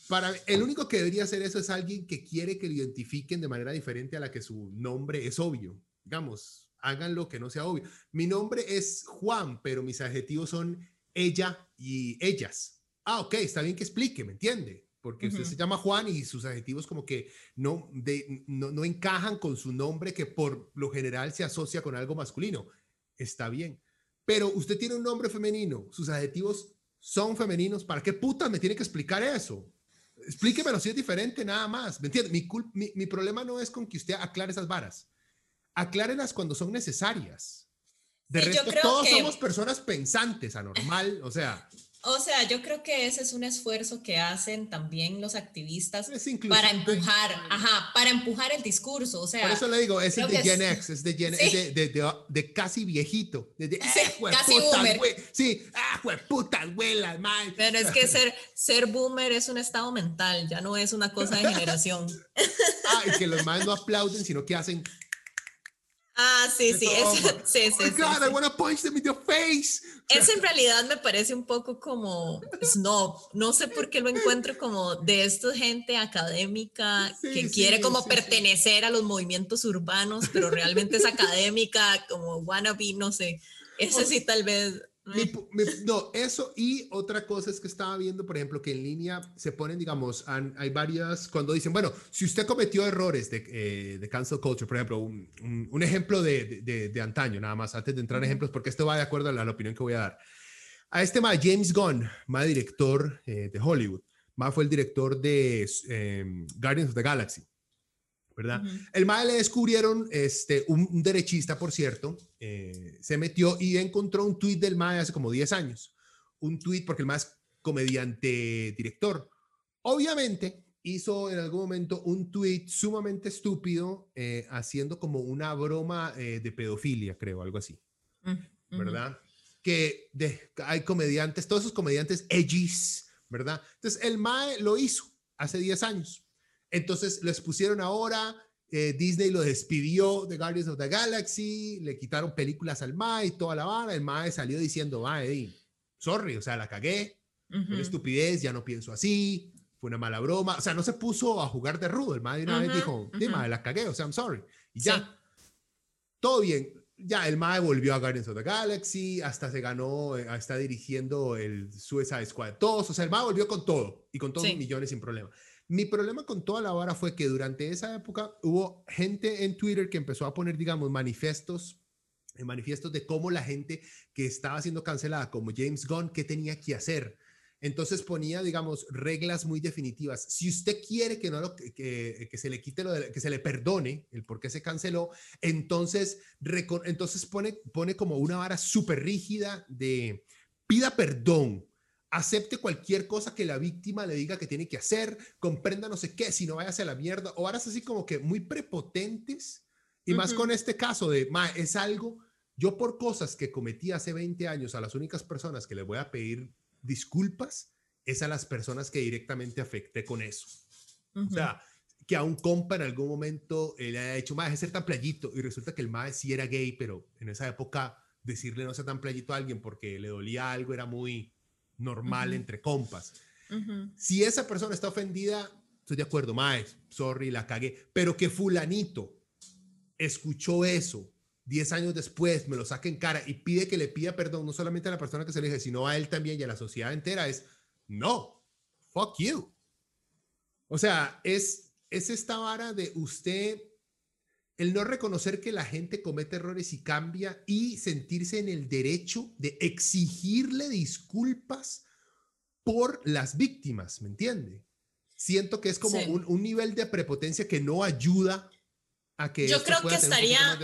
para el único que debería hacer eso es alguien que quiere que lo identifiquen de manera diferente a la que su nombre es obvio. Digamos, háganlo que no sea obvio. Mi nombre es Juan, pero mis adjetivos son ella y ellas. Ah, ok, está bien que explique, ¿me entiende? Porque usted se llama Juan y sus adjetivos como que no, de, no, no encajan con su nombre que por lo general se asocia con algo masculino. Está bien. Pero usted tiene un nombre femenino, sus adjetivos son femeninos. ¿Para qué puta me tiene que explicar eso? Explíquemelo si es diferente, nada más. ¿Me entiende? Mi, mi, problema no es con que usted aclare esas varas. Aclárelas cuando son necesarias. De resto, todos somos personas pensantes, anormal, o sea. O sea, yo creo que ese es un esfuerzo que hacen también los activistas para empujar, ajá, para empujar el discurso, o sea. Por eso le digo, es de Gen X, es de, Gen, de, de, de, casi viejito, de, sí, ah, casi boomer. sí, ah, puta abuela, man. Pero es que ser, ser boomer es un estado mental, ya no es una cosa de generación. ah, y que los más no aplauden, sino que hacen Ah, sí, sí, es, sí, sí, oh God, I want to punch them in the face. Eso en realidad me parece un poco como snob. No sé por qué lo encuentro como de esta gente académica que quiere como pertenecer a los movimientos urbanos, pero realmente es académica, como wannabe, no sé. Eso sí, tal vez no, eso y otra cosa es que estaba viendo, por ejemplo, que en línea se ponen, digamos, hay varias, cuando dicen, bueno, si usted cometió errores de, eh, de cancel culture, por ejemplo, un, un, ejemplo de, de, de, antaño, nada más, antes de entrar en ejemplos, porque esto va de acuerdo a la, opinión que voy a dar. A este más James Gunn, más director eh, de Hollywood, más fue el director de em, Guardians of the Galaxy. ¿Verdad? El MAE le descubrieron, este, un, derechista, por cierto, eh, se metió y encontró un tweet del MAE hace como 10 años. Un tweet, porque el MAE es comediante director. Obviamente, hizo en algún momento un tweet sumamente estúpido, eh, haciendo como una broma eh, de pedofilia, creo, algo así. Mm, ¿Verdad? Que de, hay comediantes, todos esos comediantes edgys, ¿verdad? Entonces, el MAE lo hizo hace 10 años. Entonces, les pusieron ahora, eh, Disney lo despidió de Guardians of the Galaxy, le quitaron películas al MAE y toda la vara. El MAE salió diciendo, MAE, sorry, o sea, la cagué, una estupidez, ya no pienso así, fue una mala broma. O sea, no se puso a jugar de rudo. El MAE una vez dijo, uh la cagué, o sea, I'm sorry. Y ya, todo bien ya el MAE volvió a Guardians of the Galaxy, hasta se ganó, eh, está dirigiendo el Suicide Squad 2, o sea, el MAE volvió con todo y con todos millones sin problema. Mi problema con toda la vara fue que durante esa época hubo gente en Twitter que empezó a poner, digamos, manifiestos, eh, manifiestos de cómo la gente que estaba siendo cancelada, como James Gunn, qué tenía que hacer entonces ponía, digamos, reglas muy definitivas. Si usted quiere que, no lo, que, que se le quite lo de, que se le perdone el por qué se canceló, entonces, entonces pone, pone como una vara súper rígida de pida perdón, acepte cualquier cosa que la víctima le diga que tiene que hacer, comprenda no sé qué, si no vaya a la mierda, o varas así como que muy prepotentes, y más con este caso de, ma, es algo, yo por cosas que cometí hace 20 años, a las únicas personas que le voy a pedir disculpas es a las personas que directamente afecté con eso. O sea, que a un compa en algún momento eh, le haya dicho, más de ser tan playito, y resulta que el mae sí era gay, pero en esa época decirle no sea tan playito a alguien porque le dolía algo era muy normal entre compas. Si esa persona está ofendida, estoy de acuerdo, mae, sorry, la cagué, pero que fulanito escuchó eso 10 años después me lo saque en cara y pide que le pida perdón no solamente a la persona que se elige, sino a él también y a la sociedad entera, es no, fuck you. O sea, es, es esta vara de usted, el no reconocer que la gente comete errores y cambia y sentirse en el derecho de exigirle disculpas por las víctimas, ¿me entiende? Siento que es como un, nivel de prepotencia que no ayuda a que... Yo creo que estaría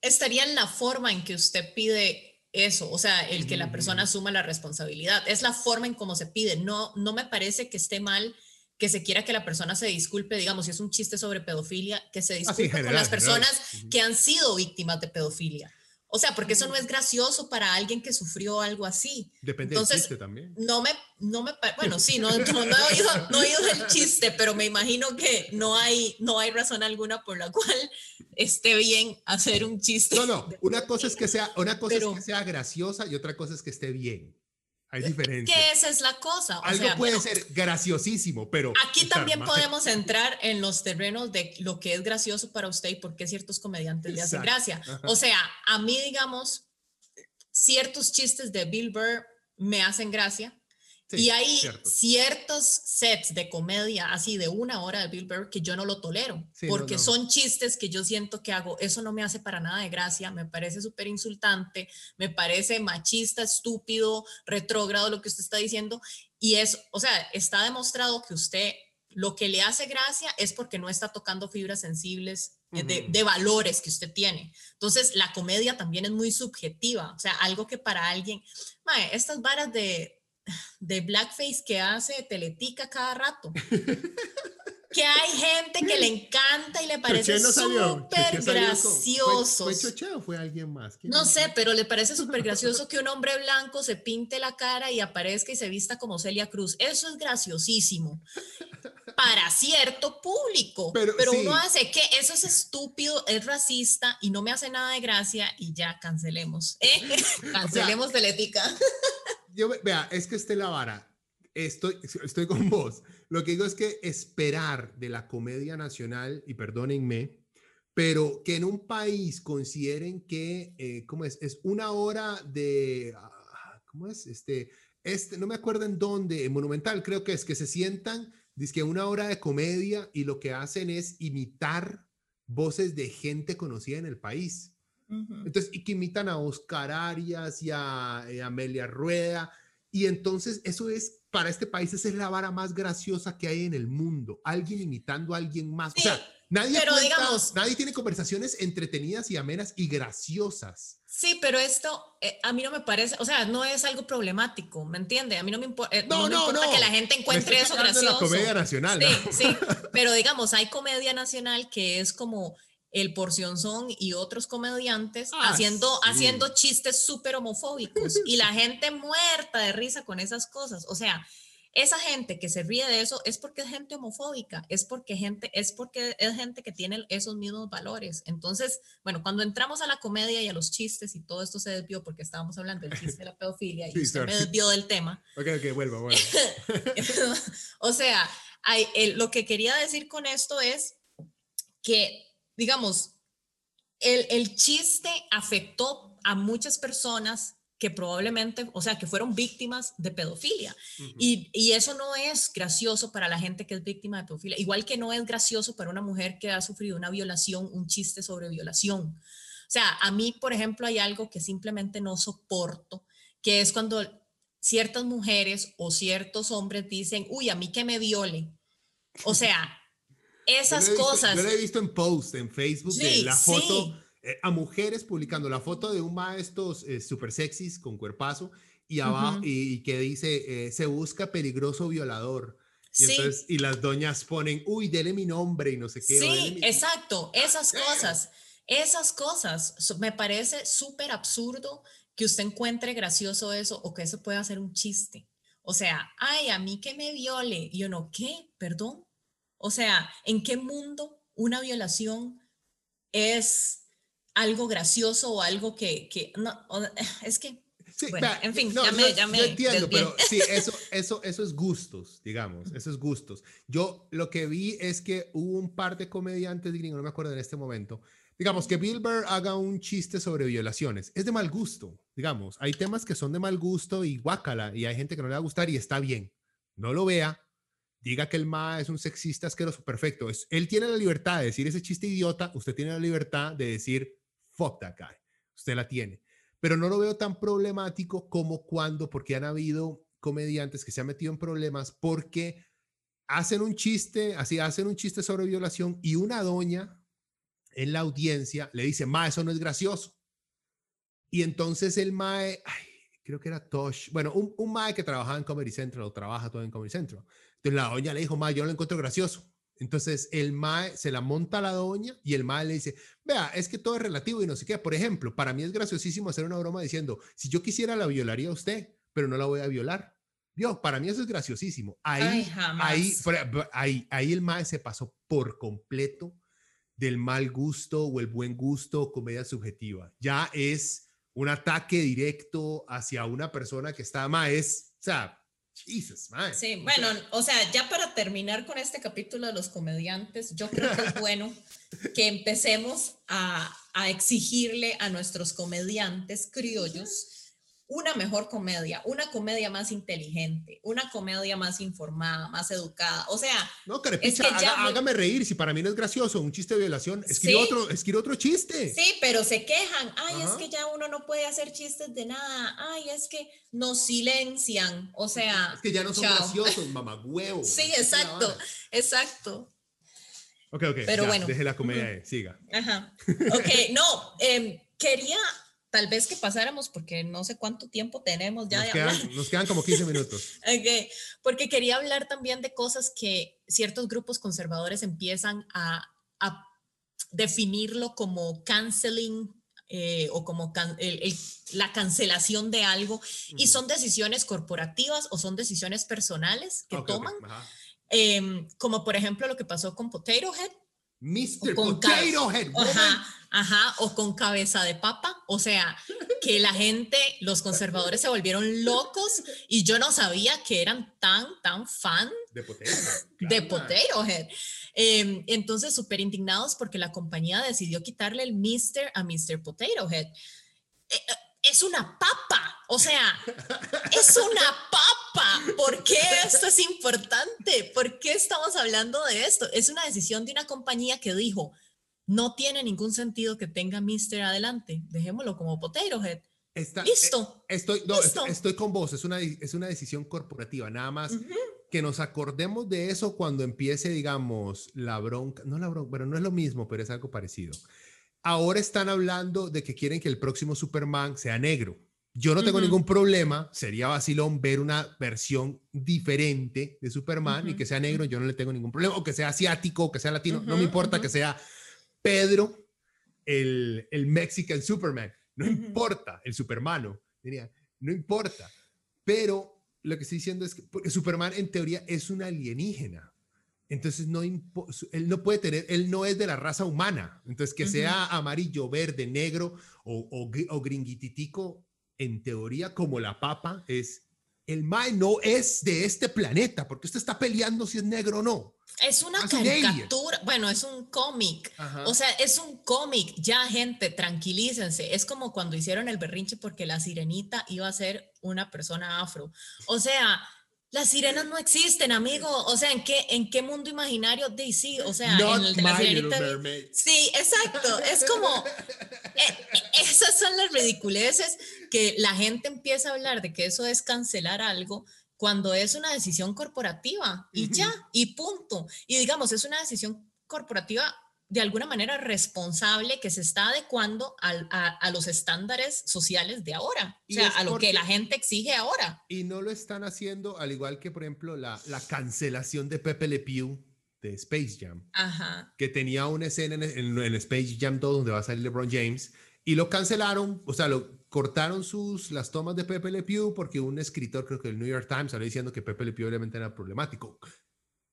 estaría en la forma en que usted pide eso, o sea, el que la persona asuma la responsabilidad. Es la forma en cómo se pide. No, no me parece que esté mal que se quiera que la persona se disculpe, digamos, si es un chiste sobre pedofilia, que se disculpe con las personas que han sido víctimas de pedofilia. O sea, porque eso no es gracioso para alguien que sufrió algo así. Depende del chiste también. No me, no me, bueno, sí, no, no, he oído, no, he oído, el chiste, pero me imagino que no hay, no hay razón alguna por la cual esté bien hacer un chiste. No, no, una cosa es que sea, una cosa es que sea graciosa y otra cosa es que esté bien. Hay diferencia. Que esa es la cosa. Algo puede ser graciosísimo, pero... Aquí también podemos entrar en los terrenos de lo que es gracioso para usted y por qué ciertos comediantes le hacen gracia. O sea, a mí, digamos, ciertos chistes de Bill Burr me hacen gracia, y hay ciertos sets de comedia así de una hora de Bill Burr que yo no lo tolero, porque son chistes que yo siento que hago, eso no me hace para nada de gracia, me parece súper insultante, me parece machista, estúpido, retrógrado lo que usted está diciendo, y es, o sea, está demostrado que usted lo que le hace gracia es porque no está tocando fibras sensibles eh, de, valores que usted tiene. Entonces, la comedia también es muy subjetiva, o sea, algo que para alguien, mae, estas varas de, de blackface que hace Teletica cada rato. que hay gente que le encanta y le parece súper gracioso. ¿Fue, fue o fue alguien más? No sé, pero le parece súper gracioso que un hombre blanco se pinte la cara y aparezca y se vista como Celia Cruz. Eso es graciosísimo para cierto público. Pero, uno hace que eso es estúpido, es racista y no me hace nada de gracia y ya cancelemos. ¿eh? cancelemos Teletica yo, vea, es que esté la vara. Estoy, estoy con vos. Lo que digo es que esperar de la comedia nacional, y perdónenme, pero que en un país consideren que, eh, ¿cómo es? Es una hora de, ah, ¿cómo es? Este, este, no me acuerdo en dónde, en Monumental creo que es, que se sientan, dice que una hora de comedia y lo que hacen es imitar voces de gente conocida en el país. Entonces, y que imitan a Oscar Arias y a, eh, Amelia Rueda. Y entonces, eso es, para este país, esa es la vara más graciosa que hay en el mundo. Alguien imitando a alguien más. O sea, Nadie, pero cuenta- digamos- nadie tiene conversaciones entretenidas y amenas y graciosas. Sí, pero esto eh, a mí no me parece, o sea, no es algo problemático, ¿me entiende? A mí no me, impo- eh, No, no me no, importa no. que la gente encuentre eso en la gracioso. comedia nacional. Sí, sí, pero digamos, hay comedia nacional que es como el Porcionzón y otros comediantes Ah, haciendo, sí. haciendo chistes súper homofóbicos y la gente muerta de risa con esas cosas. O sea, esa gente que se ríe de eso es porque es gente homofóbica, es porque gente, es porque es gente que tiene esos mismos valores. Entonces, bueno, cuando entramos a la comedia y a los chistes y todo esto se desvió porque estábamos hablando del chiste de la pedofilia y Sí, usted me desvió del tema. Ok, ok, vuelvo, vuelvo. o sea, hay- el- lo que quería decir con esto es que, digamos, el, el chiste afectó a muchas personas que probablemente, o sea, que fueron víctimas de pedofilia. y, y eso no es gracioso para la gente que es víctima de pedofilia, igual que no es gracioso para una mujer que ha sufrido una violación, un chiste sobre violación. O sea, a mí, por ejemplo, hay algo que simplemente no soporto, que es cuando ciertas mujeres o ciertos hombres dicen, uy, a mí que me viole. O sea, esas Yo visto- cosas. Yo lo he visto en post en Facebook de Sí, la sí. foto eh, a mujeres publicando la foto de un maestro eh, super sexys con cuerpazo y abajo Ujú. y, y que dice eh, se busca peligroso violador. Y, Sí. entonces, y las doñas ponen, uy, dele mi nombre y no sé qué. Sí, mi-". exacto, esas damn. cosas, esas cosas, me parece súper absurdo que usted encuentre gracioso eso o que eso pueda ser un chiste. O sea, ay, a mí que me viole, y yo no, ¿qué? Perdón. O sea, ¿en qué mundo una violación es algo gracioso o algo que, que no, es que, Sí, Bueno, en fin, no, ya no, me- ya yo entiendo, pero sí, eso, eso, eso es gustos, digamos, eso es gustos. Yo lo que vi es que hubo un par de comediantes gringos, no me acuerdo en este momento, digamos que Bill Burr haga un chiste sobre violaciones, es de mal gusto, digamos, hay temas que son de mal gusto y guácala, y hay gente que no le va a gustar y está bien, no lo vea, diga que el ma es un sexista asqueroso, perfecto, es, él tiene la libertad de decir ese chiste idiota, usted tiene la libertad de decir fuck that guy, usted la tiene pero no lo veo tan problemático como cuando, porque han habido comediantes que se han metido en problemas porque hacen un chiste, así hacen un chiste sobre violación y una doña en la audiencia le dice, ma, eso no es gracioso. Y entonces el mae, ay, creo que era Tosh, bueno, un, un mae que trabajaba en Comedy Central o trabaja todo en Comedy Central. Entonces la doña le dijo, ma, yo no lo encuentro gracioso. Entonces el mae se la monta a la doña y el mae le dice, vea, es que todo es relativo y no sé qué. Por ejemplo, para mí es graciosísimo hacer una broma diciendo, si yo quisiera la violaría a usted, pero no la voy a violar. Yo, para mí eso es graciosísimo. Ahí, Ay, ahí, ahí, ahí el mae se pasó por completo del mal gusto o el buen gusto comedia subjetiva. Ya es un ataque directo hacia una persona que está más, es, o sea, Jesus, mae. Sí, bueno, o sea, ya para terminar con este capítulo de los comediantes, yo creo que es bueno que empecemos a, a exigirle a nuestros comediantes criollos una mejor comedia, una comedia más inteligente, una comedia más informada, más educada. O sea, no, carepicha, es que ya haga- me- hágame reír. Si para mí no es gracioso un chiste de violación, escribe, Sí. otro, escribe otro chiste. sí, pero se quejan. Ay, es que ya uno no puede hacer chistes de nada. Ay, es que nos silencian. O sea, Es que ya no son chao. graciosos, mamá huevo. Sí, exacto, exacto. Ok, ok. Pero ya, bueno. Deje la comedia, ahí, siga. Ajá. Ok, no, em, quería tal vez que pasáramos, porque no sé cuánto tiempo tenemos ya Nos de quedan, hablar. nos quedan como 15 minutos. Porque quería hablar también de cosas que ciertos grupos conservadores empiezan a, a definirlo como canceling eh, o como can- el- el- la cancelación de algo y son decisiones corporativas o son decisiones personales que ok, toman, em, como por ejemplo lo que pasó con Potato Head. Mr. Potato Head. woman. Ajá, o con cabeza de papa. O sea, que la gente, los conservadores se volvieron locos y yo no sabía que eran tan, tan fan De potato. de claro. Potato Head. Eh, entonces, súper indignados porque la compañía decidió quitarle el Mr. a Mr. Potato Head. Eh, eh, es una papa, o sea, es una papa. ¿Por qué esto es importante? ¿Por qué estamos hablando de esto? Es una decisión de una compañía que dijo, no tiene ningún sentido que tenga Mr. adelante, dejémoslo como Potato Head. Está- Listo. eh, Estoy, no, Listo. estoy, estoy con vos, es una, es una decisión corporativa, nada más. Ujú. que nos acordemos de eso cuando empiece, digamos, la bronca, no la bronca, pero no es lo mismo, pero es algo parecido. Ahora están hablando de que quieren que el próximo Superman sea negro. Yo no tengo ningún problema, sería vacilón ver una versión diferente de Superman y que sea negro, yo no le tengo ningún problema, o que sea asiático, o que sea latino, no me importa que sea Pedro, el, el Mexican Superman, no importa, el Supermano, diría, no importa, pero lo que estoy diciendo es que porque Superman en teoría es un alienígena. Entonces no él no puede tener, él no es de la raza humana. Entonces que sea amarillo, verde, negro o, o, o, gringuititico, en teoría como la papa, es el Mae no es de este planeta, porque usted está peleando si es negro o no. Es una caricatura, bueno, es un cómic, o sea, es un cómic, ya gente, tranquilícense, es como cuando hicieron el berrinche porque la sirenita iba a ser una persona afro, o sea, las sirenas no existen, amigo. O sea, ¿en qué, en qué mundo imaginario DC? O sea, en el de la sirenita. Sí, exacto. Es como. Eh, esas son las ridiculeces que la gente empieza a hablar de que eso es cancelar algo cuando es una decisión corporativa y ya, y punto. Y digamos, es una decisión corporativa de alguna manera responsable que se está adecuando a, los estándares sociales de ahora, o sea, a lo que la gente exige ahora. Y no lo están haciendo, al igual que, por ejemplo, la, la cancelación de Pepe Le Pew de Space Jam, que tenía una escena en, en, Space Jam 2 donde va a salir LeBron James, y lo cancelaron, o sea, lo cortaron sus, las tomas de Pepe Le Pew porque un escritor, creo que el New York Times, salió diciendo que Pepe Le Pew obviamente era problemático.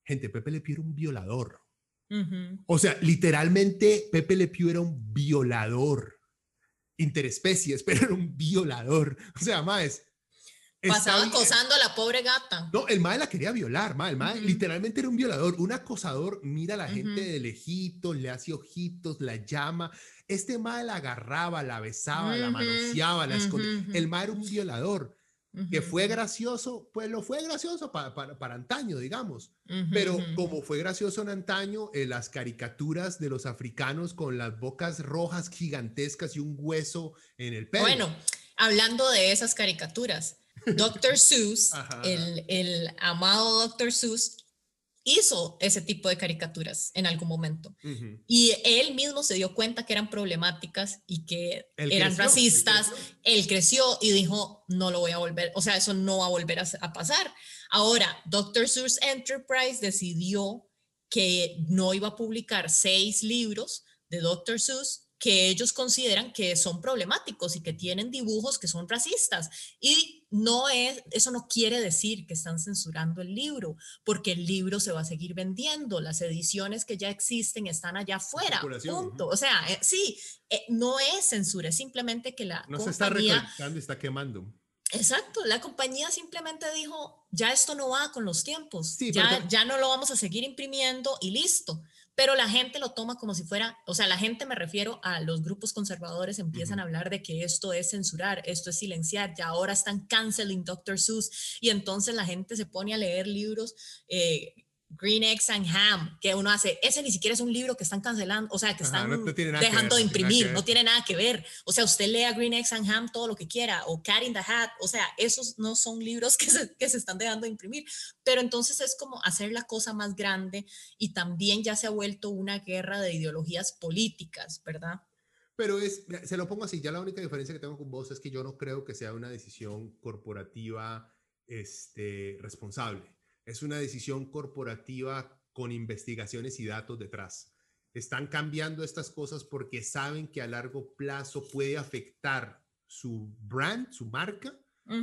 Gente, Pepe Le Pew era un violador. O sea, literalmente Pepe Le Pew era un violador. Interespecies, pero era un violador. O sea, más. Pasaba acosando a la pobre gata. No, el mae la quería violar, mae. El mae literalmente era un violador, un acosador. Mira a la gente de lejitos, le hace ojitos, la llama. Este mae la agarraba, la besaba, la manoseaba, la escondía. El mae era un violador. Que fue gracioso, pues lo fue gracioso para, para, antaño, digamos. Pero como fue gracioso en antaño, en las caricaturas de los africanos con las bocas rojas gigantescas y un hueso en el pelo. Bueno, hablando de esas caricaturas, Dr. Seuss, el, el amado Dr. Seuss, hizo ese tipo de caricaturas en algún momento. Y él mismo se dio cuenta que eran problemáticas y que eran racistas. Él creció. y dijo, no lo voy a volver, o sea, eso no va a volver a, pasar. Ahora, Dr. Seuss Enterprise decidió que no iba a publicar seis libros de Dr. Seuss que ellos consideran que son problemáticos y que tienen dibujos que son racistas. Y no es, eso no quiere decir que están censurando el libro, porque el libro se va a seguir vendiendo. Las ediciones que ya existen están allá afuera. Punto. O sea, eh, sí, eh, no es censura, es simplemente que la no se está recolectando, está quemando. Exacto, la compañía simplemente dijo, ya esto no va con los tiempos, ya, ya no lo vamos a seguir imprimiendo y listo pero la gente lo toma como si fuera, o sea, la gente me refiero a los grupos conservadores empiezan a hablar de que esto es censurar, esto es silenciar, ya ahora están canceling Dr. Seuss y entonces la gente se pone a leer libros eh, Green Eggs and Ham, que uno hace, ese ni siquiera es un libro que están cancelando, o sea, que están dejando de imprimir, no tiene nada que ver. O sea, usted lea Green Eggs and Ham todo lo que quiera, o Cat in the Hat, o sea, esos no son libros que se, que se están dejando de imprimir. Pero entonces es como hacer la cosa más grande y también ya se ha vuelto una guerra de ideologías políticas, ¿verdad? Pero es, se lo pongo así, ya la única diferencia que tengo con vos es que yo no creo que sea una decisión corporativa este, responsable es una decisión corporativa con investigaciones y datos detrás. Están cambiando estas cosas porque saben que a largo plazo puede afectar su brand, su marca,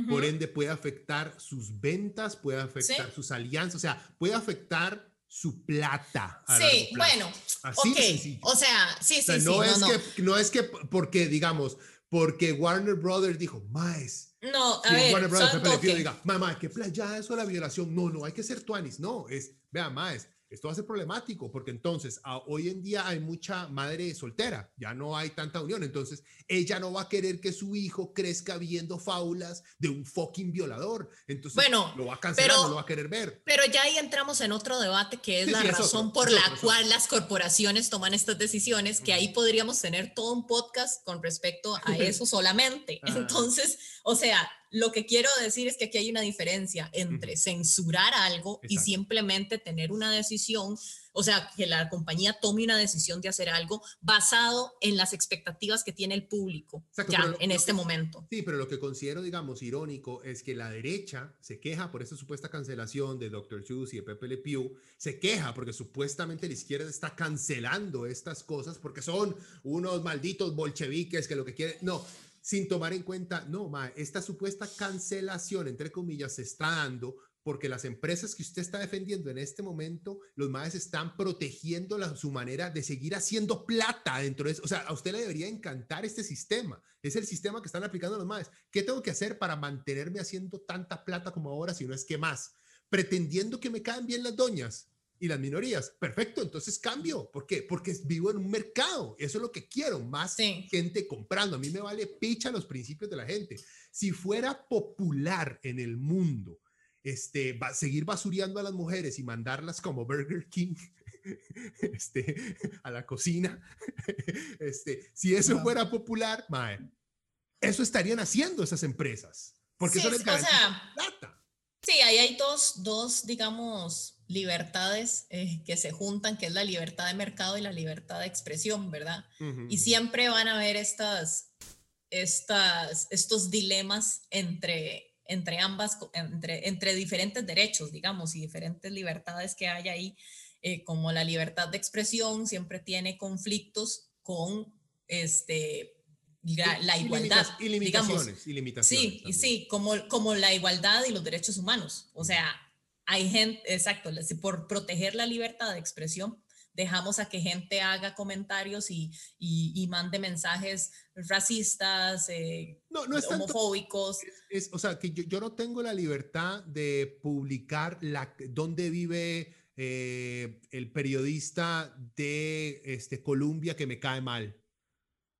por ende puede afectar sus ventas, puede afectar sus alianzas, o sea, puede afectar su plata. sí, bueno, Así o sea, sí, sí, no sí. Es Que, no es que porque, digamos, porque Warner Brothers dijo, más no, a ver, Warner Brothers, diga, mamá, qué playa eso la violación. No, no, hay que ser tuanis. No, es, vea, más, esto va a ser problemático porque entonces hoy en día hay mucha madre soltera, ya no hay tanta unión, entonces ella no va a querer que su hijo crezca viendo fábulas de un fucking violador, entonces bueno, lo va a cancelar, no lo va a querer ver. Pero ya ahí entramos en otro debate que es la razón por la cual las corporaciones toman estas decisiones, que ahí podríamos tener todo un podcast con respecto a eso solamente. Entonces, o sea, lo que quiero decir es que aquí hay una diferencia entre censurar algo y simplemente tener una decisión o sea, que la compañía tome una decisión de hacer algo basado en las expectativas que tiene el público ya en este momento. Sí, pero lo que considero, digamos, irónico es que la derecha se queja por esa supuesta cancelación de Dr. Seuss y de Pepe Le Pew, se queja porque supuestamente la izquierda está cancelando estas cosas porque son unos malditos bolcheviques que lo que quieren, no, sin tomar en cuenta, no, ma, esta supuesta cancelación, entre comillas, se está dando porque las empresas que usted está defendiendo en este momento, los maes están protegiendo la, su manera de seguir haciendo plata dentro de eso. O sea, a usted le debería encantar este sistema. Es el sistema que están aplicando los maes. ¿Qué tengo que hacer para mantenerme haciendo tanta plata como ahora, si no es que más? Pretendiendo que me caen bien las doñas y las minorías. Perfecto, entonces cambio. ¿Por qué? Porque vivo en un mercado. Eso es lo que quiero, más gente comprando. A mí me vale picha los principios de la gente. Si fuera popular en el mundo, este, va, seguir basureando a las mujeres y mandarlas como Burger King este, a la cocina, este, si eso fuera popular, mae, eso estarían haciendo esas empresas. Porque eso les o plata. Sí, ahí hay dos, dos digamos, libertades eh, que se juntan, que es la libertad de mercado y la libertad de expresión, ¿verdad? Y siempre van a haber estas, estas, estos dilemas entre entre ambas, entre, entre diferentes derechos, digamos, y diferentes libertades que hay ahí, eh, como la libertad de expresión siempre tiene conflictos con este, la, igualdad. Y, limitaciones, y limitaciones. Sí, sí, como, como la igualdad y los derechos humanos. O sea, hay gente, exacto, por proteger la libertad de expresión, dejamos a que gente haga comentarios y, y, mande mensajes racistas, eh, no, no es homofóbicos. es, o sea, que yo, yo, no tengo la libertad de publicar la, dónde vive eh, el periodista de este, Colombia que me cae mal.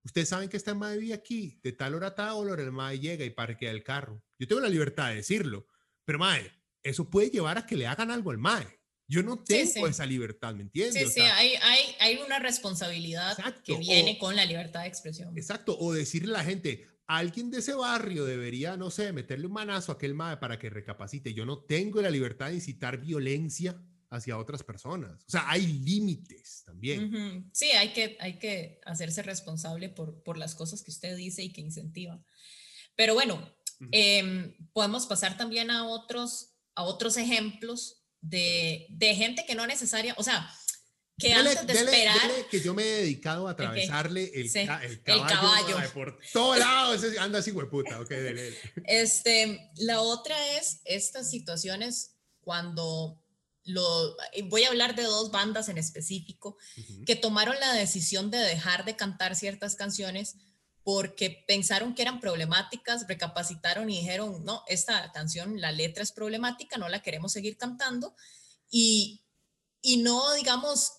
Ustedes saben que esta madre vive aquí, de tal hora a tal hora, el madre llega y parquea el carro. Yo tengo la libertad de decirlo, pero madre, eso puede llevar a que le hagan algo al madre. Yo no tengo esa libertad, ¿me entiendes? Sí, sí, hay, hay, hay, una responsabilidad que viene con la libertad de expresión. Exacto, o decirle a la gente, alguien de ese barrio debería, no sé, meterle un manazo a aquel madre para que recapacite. Yo no tengo la libertad de incitar violencia hacia otras personas. O sea, hay límites también. Sí, hay que, hay que hacerse responsable por, por las cosas que usted dice y que incentiva. Pero bueno, em, podemos pasar también a otros, a otros ejemplos de, de gente que no necesaria, o sea, que antes de esperar. que yo me he dedicado a atravesarle el, el, caballo, por todos lados, anda así, hueputa. Ok, dele, Este, la otra es estas situaciones cuando lo, voy a hablar de dos bandas en específico que tomaron la decisión de dejar de cantar ciertas canciones porque pensaron que eran problemáticas, recapacitaron y dijeron, no, esta canción, la letra es problemática, no la queremos seguir cantando. Y, y no, digamos,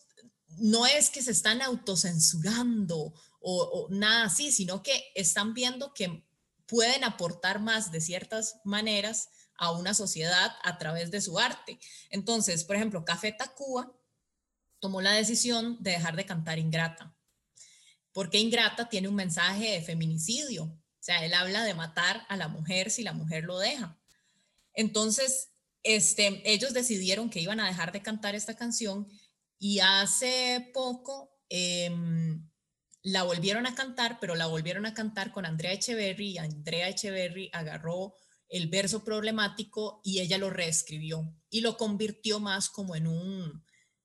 no es que se están autocensurando o, o nada así, sino que están viendo que pueden aportar más de ciertas maneras a una sociedad a través de su arte. Entonces, por ejemplo, Café Tacuba tomó la decisión de dejar de cantar Ingrata porque Ingrata tiene un mensaje de feminicidio. O sea, él habla de matar a la mujer si la mujer lo deja. Entonces, este, ellos decidieron que iban a dejar de cantar esta canción y hace poco em, la volvieron a cantar, pero la volvieron a cantar con Andrea Echeverry y Andrea Echeverry agarró el verso problemático y ella lo reescribió y lo convirtió más como en un,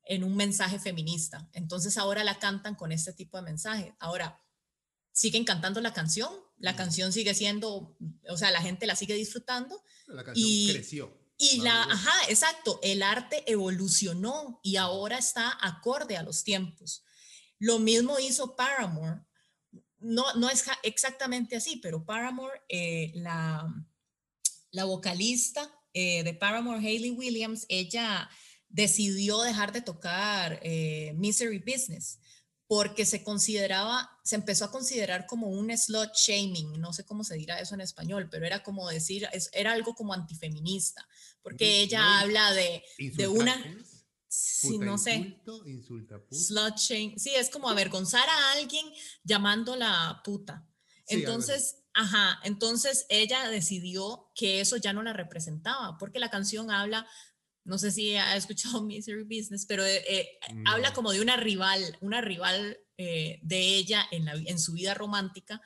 en un mensaje feminista. Entonces ahora la cantan con este tipo de mensaje. Ahora, siguen cantando la canción, la canción sigue siendo, o sea, la gente la sigue disfrutando. La canción y, creció. Y la, ajá, exacto, el arte evolucionó y ahora está acorde a los tiempos. Lo mismo hizo Paramore. No, no es exactamente así, pero Paramore, eh, la, la vocalista eh, de Paramore, Hayley Williams, ella decidió dejar de tocar eh, Misery Business porque se consideraba, se empezó a considerar como un slot shaming, no sé cómo se dirá eso en español, pero era como decir, era algo como antifeminista, porque ella habla de, de una... Sí, no sé. Slot shaming. Sí, es como avergonzar a alguien llamándola puta. Entonces, Ajá, entonces ella decidió que eso ya no la representaba, porque la canción habla, no sé si ha escuchado Misery Business, pero eh, eh, habla como de una rival, una rival eh, de ella en, la, en, su vida romántica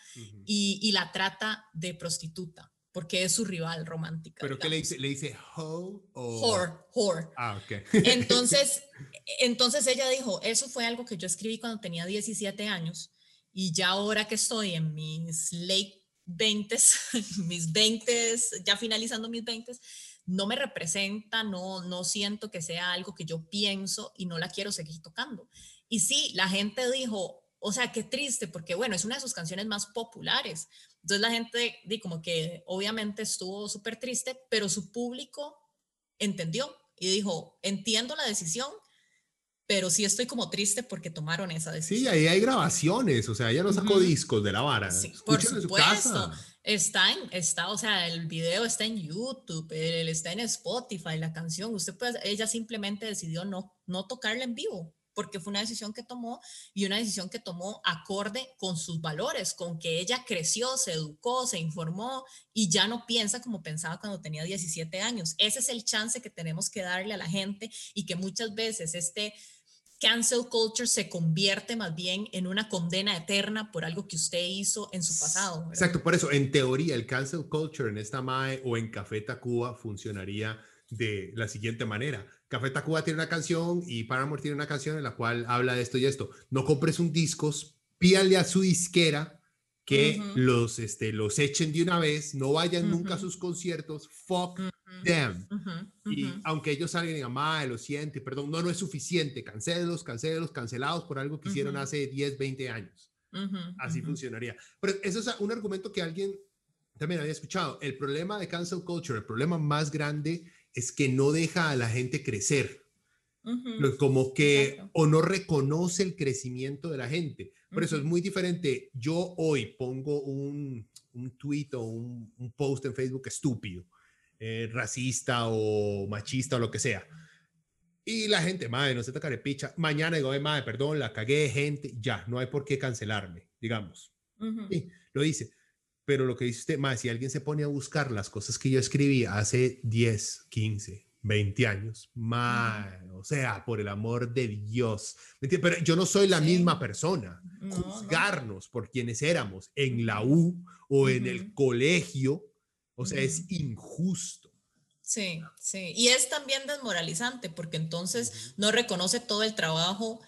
y, y, la trata de prostituta porque es su rival romántica. ¿Pero qué le dice? ¿Le dice ho o...? Whore, whore. Ah, ok. entonces, entonces ella dijo, eso fue algo que yo escribí cuando tenía 17 años y ya ahora que estoy en mis late 20, mis 20, ya finalizando mis 20, no me representa, no, no siento que sea algo que yo pienso y no la quiero seguir tocando. Y sí, la gente dijo, o sea, qué triste, porque bueno, es una de sus canciones más populares. Entonces la gente, di como que obviamente estuvo súper triste, pero su público entendió y dijo, entiendo la decisión, pero sí estoy como triste porque tomaron esa decisión. Sí, ahí hay grabaciones, o sea, ella no sacó discos de la vara. Sí, por supuesto. Está en, está, o sea, el video está en YouTube, él está en Spotify, la canción, usted puede, ella simplemente decidió no, no tocarla en vivo porque fue una decisión que tomó y una decisión que tomó acorde con sus valores, con que ella creció, se educó, se informó y ya no piensa como pensaba cuando tenía 17 años. Ese es el chance que tenemos que darle a la gente y que muchas veces este cancel culture se convierte más bien en una condena eterna por algo que usted hizo en su pasado. Exacto, por eso en teoría el cancel culture en esta MAE o en Café Tacuba funcionaría de la siguiente manera Café Tacuba tiene una canción y Paramore tiene una canción en la cual habla de esto y esto. No compres un discos, pídale a su disquera que los, este, los echen de una vez, no vayan nunca a sus conciertos, fuck them. Y aunque ellos salgan y digan, madre, lo siento, perdón, no, no es suficiente, cancélelos, cancélelos, cancelados por algo que hicieron hace 10, 20 años. Así funcionaría. Pero eso es un argumento que alguien también había escuchado. El problema de cancel culture, el problema más grande es que no deja a la gente crecer. Como que o no reconoce el crecimiento de la gente. Por eso es muy diferente. Yo hoy pongo un, un tweet o un, post en Facebook estúpido, eh, racista o machista o lo que sea. Y la gente, madre, no se toca de picha. Mañana digo, madre, perdón, la cagué, gente, ya, no hay por qué cancelarme, digamos. lo dice. Pero lo que dice usted, más si alguien se pone a buscar las cosas que yo escribí hace 10, 15, 20 años, más, o sea, por el amor de Dios. Pero yo no soy la misma persona. Juzgarnos por quienes éramos en la U o en el colegio, o sea, es injusto. Sí, sí. Y es también desmoralizante porque entonces no reconoce todo el trabajo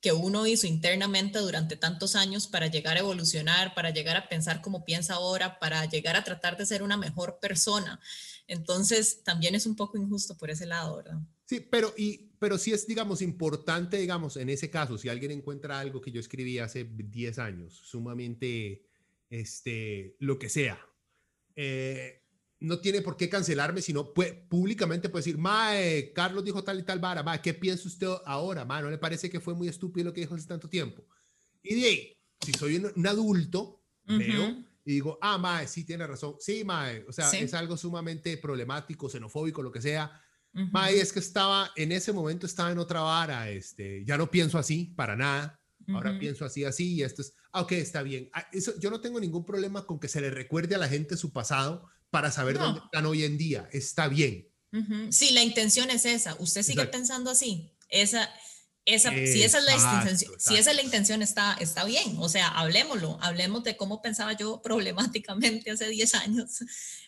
que uno hizo internamente durante tantos años para llegar a evolucionar, para llegar a pensar como piensa ahora, para llegar a tratar de ser una mejor persona. Entonces, también es un poco injusto por ese lado, ¿verdad? Sí, pero, y, pero sí es, digamos, importante, digamos, en ese caso, si alguien encuentra algo que yo escribí hace 10 años, sumamente, este, lo que sea, eh, no tiene por qué cancelarme, sino puede, públicamente puede decir, Mae, Carlos dijo tal y tal vara, Mae, ¿qué piensa usted ahora? Mae, ¿no le parece que fue muy estúpido lo que dijo hace tanto tiempo? Y de ahí, si soy un, adulto, veo y digo, ah, Mae, sí tiene razón, sí, Mae, o sea, es algo sumamente problemático, xenofóbico, lo que sea. Mae, es que estaba, en ese momento estaba en otra vara, este, ya no pienso así, para nada. Ahora pienso así, así, y esto es, ok, está bien. Ah, eso, yo no tengo ningún problema con que se le recuerde a la gente su pasado, para saber dónde están hoy en día. Está bien. Sí, la intención es esa. ¿Usted sigue pensando así? Esa, esa, si esa es la intención, si esa es la intención está, está bien. O sea, hablemoslo. Hablemos de cómo pensaba yo problemáticamente hace 10 años.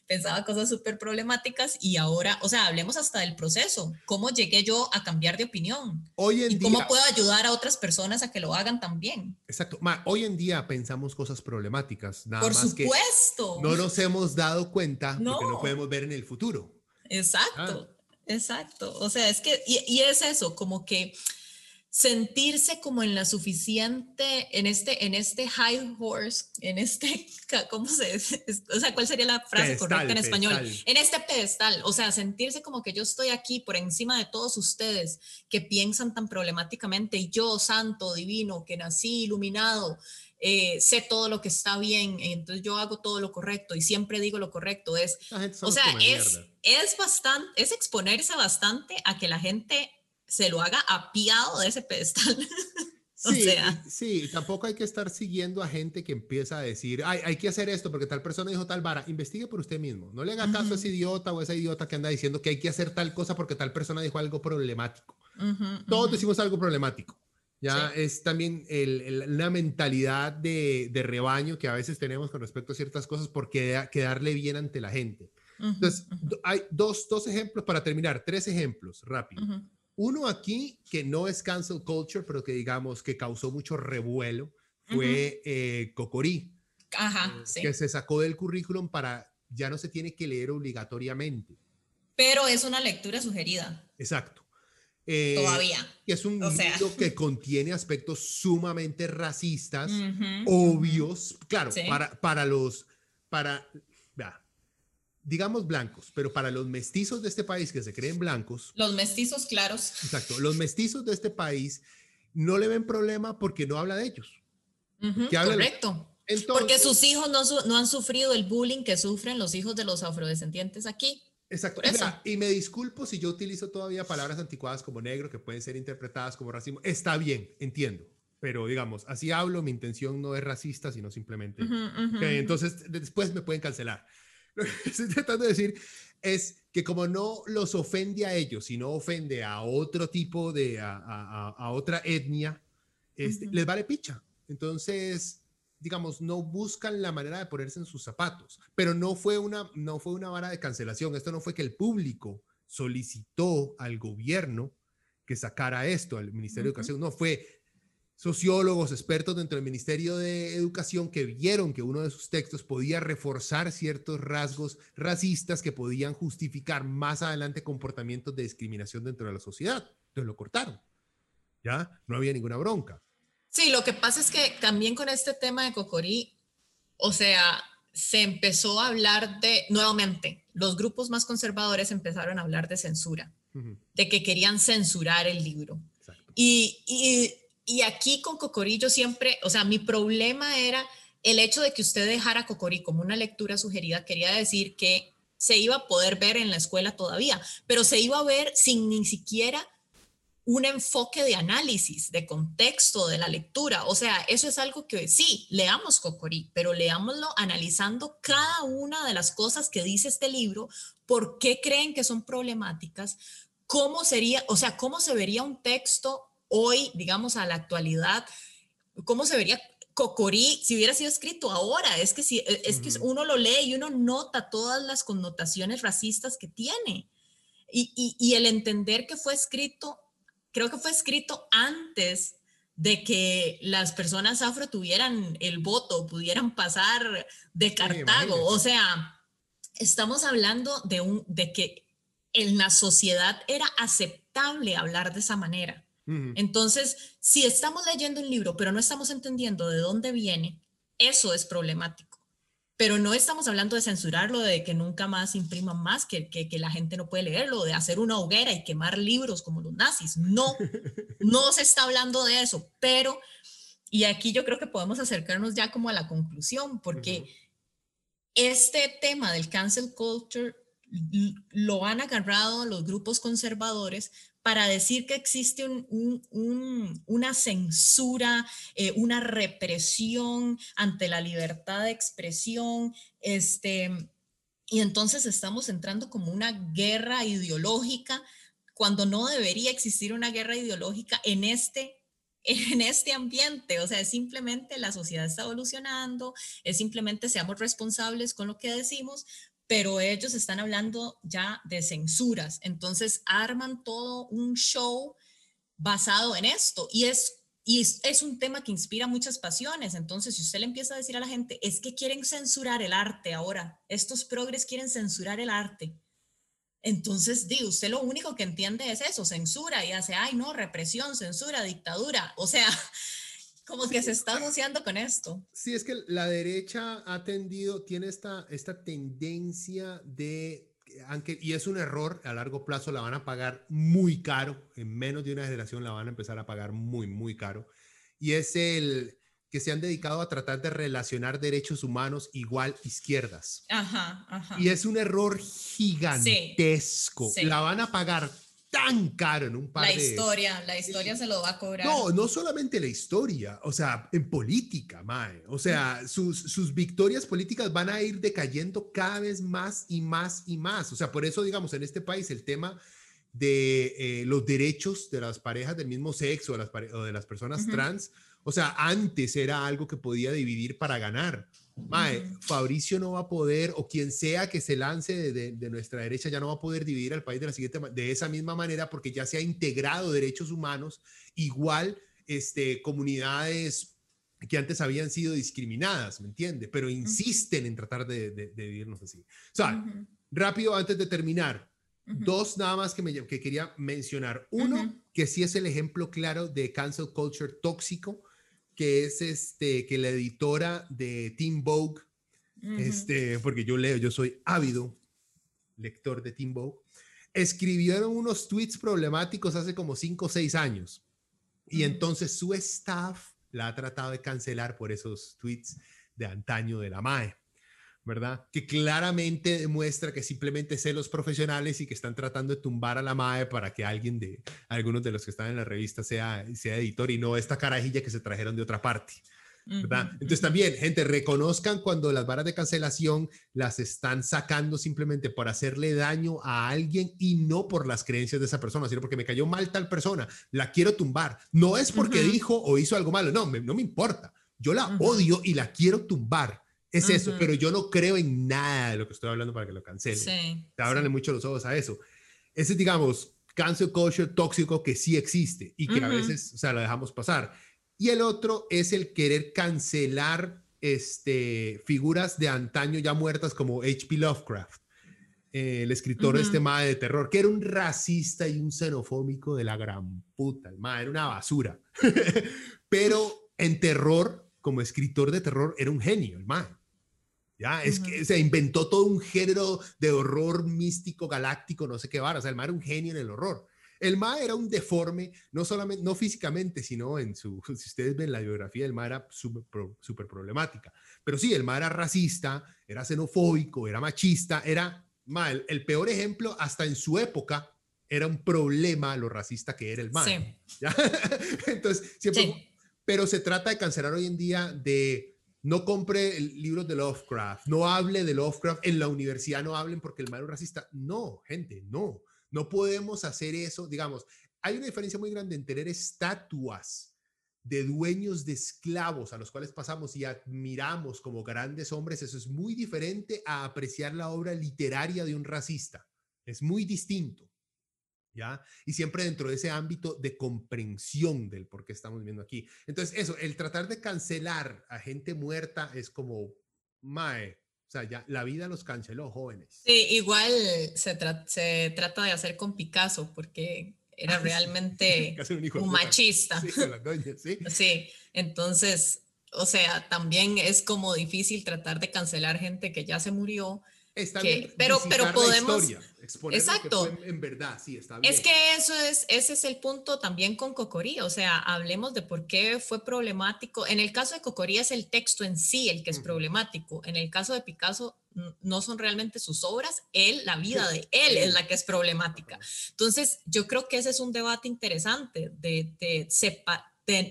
Pensaba cosas súper problemáticas y ahora, o sea, hablemos hasta del proceso. ¿Cómo llegué yo a cambiar de opinión? Hoy en y cómo puedo ayudar a otras personas a que lo hagan también. Exacto. hoy en día pensamos cosas problemáticas. Nada Por más supuesto. Que no nos hemos dado cuenta no. porque no podemos ver en el futuro. Exacto. Ah. Exacto. O sea, es que, y, y es eso, como que sentirse como en la suficiente, en este, en este high horse, en este, ¿cómo se dice? O sea, ¿cuál sería la frase correcta en español? En este pedestal, o sea, sentirse como que yo estoy aquí por encima de todos ustedes que piensan tan problemáticamente y yo, santo, divino, que nací iluminado, eh, sé todo lo que está bien, entonces yo hago todo lo correcto y siempre digo lo correcto. Es, o sea, es, es bastante, es exponerse bastante a que la gente se lo haga apiado de ese pedestal. Sí, sí, tampoco hay que estar siguiendo a gente que empieza a decir, Ay, hay que hacer esto porque tal persona dijo tal vara. Investigue por usted mismo. No le haga caso a ese idiota o a esa idiota que anda diciendo que hay que hacer tal cosa porque tal persona dijo algo problemático. Todos decimos algo problemático. Ya es también el, una mentalidad de, de, rebaño que a veces tenemos con respecto a ciertas cosas por quedarle bien ante la gente. Entonces, hay dos, dos ejemplos para terminar, tres ejemplos rápido. Uno aquí que no es cancel culture, pero que digamos que causó mucho revuelo, fue eh, Cocorí, Ajá, eh, que se sacó del currículum para ya no se tiene que leer obligatoriamente. Pero es una lectura sugerida. Exacto. Eh, Todavía. Es un libro que contiene aspectos sumamente racistas, obvios, claro, para, para los, para, digamos blancos, pero para los mestizos de este país que se creen blancos. Los mestizos claros. Exacto, los mestizos de este país no le ven problema porque no habla de ellos. correcto. porque sus hijos no, no, han sufrido el bullying que sufren los hijos de los afrodescendientes aquí. Exacto. y me disculpo si yo utilizo todavía palabras anticuadas como negro que pueden ser interpretadas como racismo. Está bien, entiendo. Pero digamos, así hablo, mi intención no es racista, sino simplemente... entonces, después me pueden cancelar. Lo que estoy tratando de decir es que como no los ofende a ellos, sino ofende a otro tipo de, a, a, otra etnia, este, les vale picha. Entonces, digamos, no buscan la manera de ponerse en sus zapatos, pero no fue una, no fue una vara de cancelación. Esto no fue que el público solicitó al gobierno que sacara esto, al Ministerio de Educación, no, fue sociólogos, expertos dentro del Ministerio de Educación que vieron que uno de sus textos podía reforzar ciertos rasgos racistas que podían justificar más adelante comportamientos de discriminación dentro de la sociedad. Entonces lo cortaron. ¿Ya? No había ninguna bronca. Sí, lo que pasa es que también con este tema de Cocorí, o sea, se empezó a hablar de, nuevamente, los grupos más conservadores empezaron a hablar de censura, de que querían censurar el libro. Y, y y aquí con Cocorí siempre, o sea, mi problema era el hecho de que usted dejara Cocorí como una lectura sugerida, quería decir que se iba a poder ver en la escuela todavía, pero se iba a ver sin ni siquiera un enfoque de análisis, de contexto de la lectura. O sea, eso es algo que sí, leamos Cocorí, pero leámoslo analizando cada una de las cosas que dice este libro, por qué creen que son problemáticas, cómo sería, o sea, cómo se vería un texto hoy, digamos, a la actualidad, ¿cómo se vería Cocorí si hubiera sido escrito ahora? Es que, si, e, es que uno lo lee y uno nota todas las connotaciones racistas que tiene. Y, y, el entender que fue escrito, creo que fue escrito antes de que las personas afro tuvieran el voto, pudieran pasar de Cartago. o sea, estamos hablando de, un, de que en la sociedad era aceptable hablar de esa manera. Entonces, si estamos leyendo un libro, pero no estamos entendiendo de dónde viene, eso es problemático. Pero no estamos hablando de censurarlo, de que nunca más impriman más, que, que, la gente no puede leerlo, de hacer una hoguera y quemar libros como los nazis. No, no se está hablando de eso. Pero, y aquí yo creo que podemos acercarnos ya como a la conclusión, porque este tema del cancel culture lo han agarrado los grupos conservadores para decir que existe una censura, eh, una represión ante la libertad de expresión, este, y entonces estamos entrando como una guerra ideológica cuando no debería existir una guerra ideológica en este en este ambiente, o sea, es simplemente la sociedad está evolucionando, es simplemente seamos responsables con lo que decimos, pero ellos están hablando ya de censuras, entonces arman todo un show basado en esto y es y es, un tema que inspira muchas pasiones. Entonces, si usted le empieza a decir a la gente, es que quieren censurar el arte ahora, estos progres quieren censurar el arte. Entonces, digo, usted lo único que entiende es eso, censura y hace, ay, no, represión, censura, dictadura. O sea, como que se está asociando con esto. Sí, es que la derecha ha tendido, tiene esta, esta tendencia de, aunque, y es un error, a largo plazo la van a pagar muy caro, en menos de una generación la van a empezar a pagar muy, muy caro, y es el que se han dedicado a tratar de relacionar derechos humanos igual izquierdas. Ajá, ajá. Y es un error gigantesco. La van a pagar tan caro en un par la de... historia, la historia se lo va a cobrar. No, no solamente la historia, o sea, en política, Mae. O sea, sus, sus victorias políticas van a ir decayendo cada vez más y más y más. O sea, por eso, digamos, en este país el tema de eh, los derechos de las parejas del mismo sexo o, las o de las personas trans, o sea, antes era algo que podía dividir para ganar. Mae, Fabricio no va a poder, o quien sea que se lance de, nuestra derecha, ya no va a poder dividir al país de la siguiente de esa misma manera porque ya se ha integrado derechos humanos, igual este, comunidades que antes habían sido discriminadas, ¿me entiende? Pero insisten en tratar de, de, vivirnos así. O sea, rápido antes de terminar, dos nada más que, me, que quería mencionar. Uno, que sí es el ejemplo claro de cancel culture tóxico, que es este, que la editora de Team Vogue, este, porque yo leo, yo soy ávido lector de Team Vogue, escribieron unos tweets problemáticos hace como cinco o seis años. Y entonces su staff la ha tratado de cancelar por esos tweets de antaño de la MAE. ¿Verdad? Que claramente demuestra que simplemente sé los profesionales y que están tratando de tumbar a la MAE para que alguien de, algunos de los que están en la revista sea, sea editor y no esta carajilla que se trajeron de otra parte. ¿verdad? Entonces también, gente, reconozcan cuando las varas de cancelación las están sacando simplemente por hacerle daño a alguien y no por las creencias de esa persona, sino porque me cayó mal tal persona, la quiero tumbar. No es porque dijo o hizo algo malo, no, no me importa. Yo la odio y la quiero tumbar es eso, pero yo no creo en nada de lo que estoy hablando para que lo cancelen. Sí, Te abran de mucho los ojos a eso. Ese, digamos, cancel culture tóxico que sí existe y que a veces, o sea, lo dejamos pasar. Y el otro es el querer cancelar este, figuras de antaño ya muertas como H.P. Lovecraft, eh, el escritor de este mae de terror, que era un racista y un xenofóbico de la gran puta. El mae era una basura. pero en terror, como escritor de terror, era un genio, el mae. Ya, es que se inventó todo un género de horror místico, galáctico, no sé qué vara. O sea, el ma era un genio en el horror. El ma era un deforme, no solamente, no físicamente, sino en su, si ustedes ven la biografía, el ma era súper problemática. Pero sí, el ma era racista, era xenofóbico, era machista, era mal. El, peor ejemplo, hasta en su época, era un problema lo racista que era el ma. Sí. Entonces, siempre. Pero se trata de cancelar hoy en día de no compre libros de Lovecraft, no hable de Lovecraft en la universidad, no hablen porque el malo es racista. No, gente, no. No podemos hacer eso. Digamos, hay una diferencia muy grande en tener estatuas de dueños de esclavos a los cuales pasamos y admiramos como grandes hombres. Eso es muy diferente a apreciar la obra literaria de un racista. Es muy distinto. Y siempre dentro de ese ámbito de comprensión del por qué estamos viendo aquí. Entonces, eso, el tratar de cancelar a gente muerta es como, mae, o sea, ya la vida los canceló, jóvenes. Sí, igual se, se trata de hacer con Picasso, porque era ah, realmente un, machista. Sí, ¿sí? entonces, o sea, también es como difícil tratar de cancelar gente que ya se murió pero pero podemos exacto. en, verdad sí está bien. es que eso es ese es el punto también con Cocorí o sea hablemos de por qué fue problemático. En el caso de Cocorí es el texto en sí el que es problemático. En el caso de Picasso no son realmente sus obras él la vida de él. es la que es problemática. Entonces yo creo que ese es un debate interesante de, de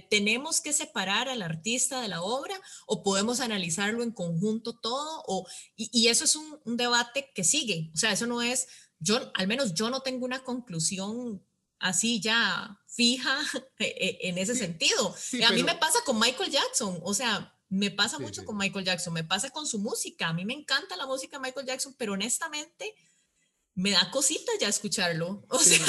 ¿Tenemos que separar al artista de la obra o podemos analizarlo en conjunto todo? O, y, eso es un, debate que sigue. O sea, eso no es, yo, al menos yo no tengo una conclusión así ya fija e, e, en ese sentido. a mí me pasa con Michael Jackson. O sea, me pasa mucho con Michael Jackson, me pasa con su música. A mí me encanta la música de Michael Jackson, pero honestamente me da cosita ya escucharlo. O sea,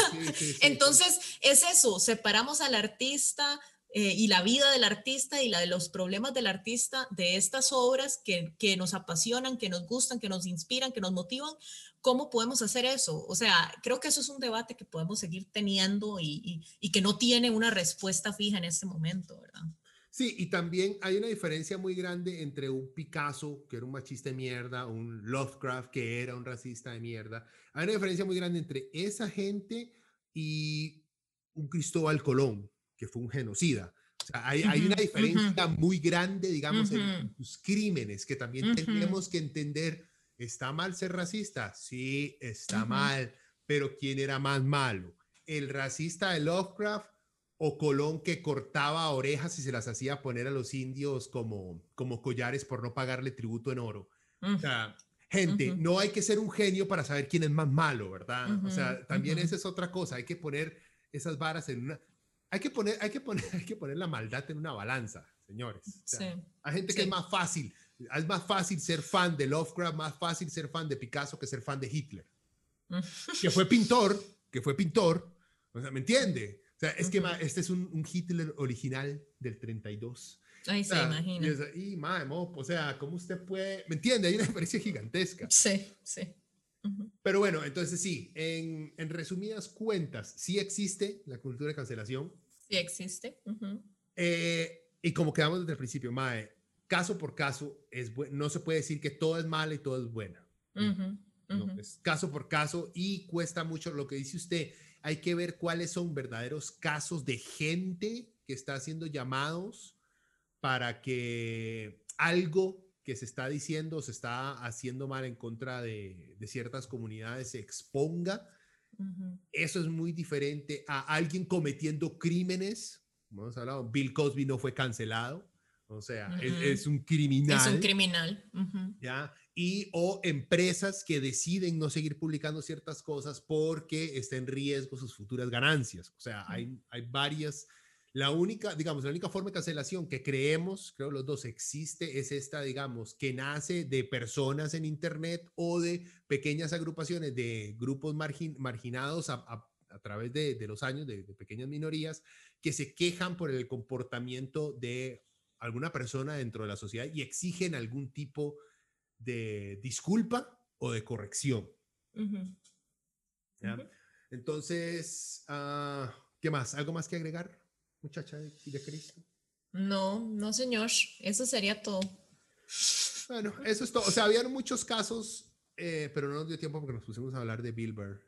entonces es eso, separamos al artista eh, y la vida del artista y la de los problemas del artista de estas obras que, que, nos apasionan, que nos gustan, que nos inspiran, que nos motivan, ¿cómo podemos hacer eso? O sea, creo que eso es un debate que podemos seguir teniendo y, y, que no tiene una respuesta fija en este momento, ¿verdad? Sí, y también hay una diferencia muy grande entre un Picasso, que era un machista de mierda, un Lovecraft, que era un racista de mierda. Hay una diferencia muy grande entre esa gente y un Cristóbal Colón, que fue un genocida. O sea, hay, hay una diferencia muy grande, digamos, en sus crímenes que también tenemos que entender. ¿Está mal ser racista? Sí, está mal, pero ¿quién era más malo? el racista de Lovecraft o Colón que cortaba orejas y se las hacía poner a los indios como, como collares por no pagarle tributo en oro. O sea, gente, no hay que ser un genio para saber quién es más malo, ¿verdad? o sea, también esa es otra cosa, hay que poner esas varas en una... Hay que poner, hay que poner, hay que poner la maldad en una balanza, señores. sí. Hay gente que es más fácil, es más fácil ser fan de Lovecraft, más fácil ser fan de Picasso que ser fan de Hitler. que fue pintor, que fue pintor, o sea, ¿me entiende? O sea, es que este es un, Hitler original del 32. Ay, se imagina. Y, madre, o sea, ¿cómo usted puede? ¿Me entiende? Hay una diferencia gigantesca. Sí, sí. Pero bueno, entonces sí, en, en, resumidas cuentas, sí existe la cultura de cancelación. Sí existe. Eh, y como quedamos desde el principio, Mae, caso por caso, es no se puede decir que todo es malo y todo es bueno. es caso por caso y cuesta mucho lo que dice usted hay que ver cuáles son verdaderos casos de gente que está haciendo llamados para que algo que se está diciendo, se está haciendo mal en contra de, ciertas comunidades se exponga. Eso es muy diferente a alguien cometiendo crímenes. Como hemos hablado, Bill Cosby no fue cancelado. O sea, es, un criminal. Es un criminal. ¿ya? y o empresas que deciden no seguir publicando ciertas cosas porque está en riesgo sus futuras ganancias. O sea, hay, hay varias. La única, digamos, la única forma de cancelación que creemos, creo los dos existe, es esta, digamos, que nace de personas en Internet o de pequeñas agrupaciones de grupos marginados a, a, través de, de, los años, de, de pequeñas minorías, que se quejan por el comportamiento de alguna persona dentro de la sociedad y exigen algún tipo de disculpa o de corrección. Entonces, uh, ¿qué más? ¿Algo más que agregar, muchacha de, Cristo? No, no, señor. Eso sería todo. Bueno, eso es todo. O sea, habían muchos casos, eh, pero no nos dio tiempo porque nos pusimos a hablar de Bilber.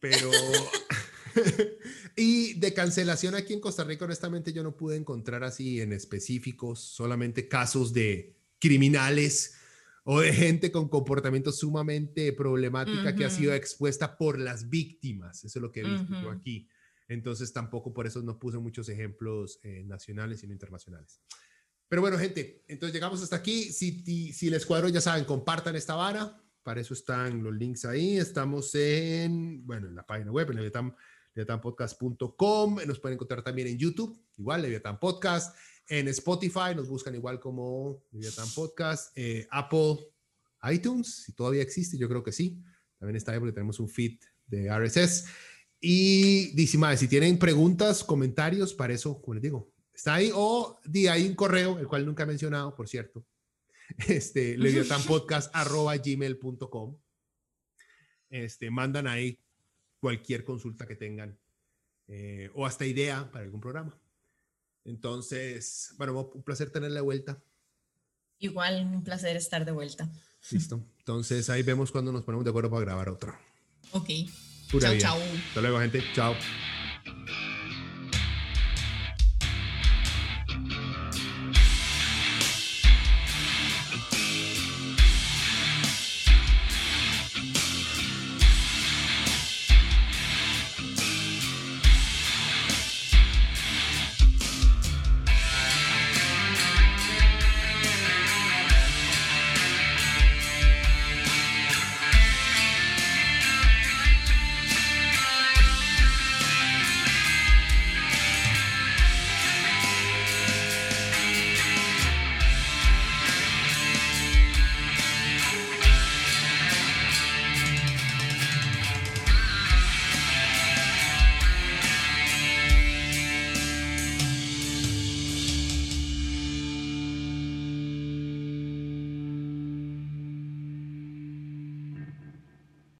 Pero. y de cancelación aquí en Costa Rica, honestamente, yo no pude encontrar así en específicos, solamente casos de criminales o de gente con comportamiento sumamente problemática que ha sido expuesta por las víctimas. Eso es lo que he visto aquí. Entonces tampoco por eso no puse muchos ejemplos eh, nacionales sino internacionales. Pero bueno, gente, entonces llegamos hasta aquí. Si, si les cuadro, ya saben, compartan esta vara. Para eso están los links ahí. Estamos en, bueno, en la página web, en leviatanpodcast.com. Nos pueden encontrar también en YouTube, igual, Leviatan Podcast. En Spotify nos buscan igual como Leviathan Podcast. Eh, Apple iTunes, si todavía existe, yo creo que sí. También está ahí porque tenemos un feed de RSS. Y dice, si tienen preguntas, comentarios, para eso, como les digo, está ahí. O di ahí un correo, el cual nunca he mencionado, por cierto. Este, gmail.com Este, mandan ahí cualquier consulta que tengan eh, o hasta idea para algún programa. Entonces, bueno, un placer tenerla de vuelta. Igual, un placer estar de vuelta. Listo. Entonces, ahí vemos cuando nos ponemos de acuerdo para grabar otro. Ok. Chao, chao. Hasta luego, gente. Chao.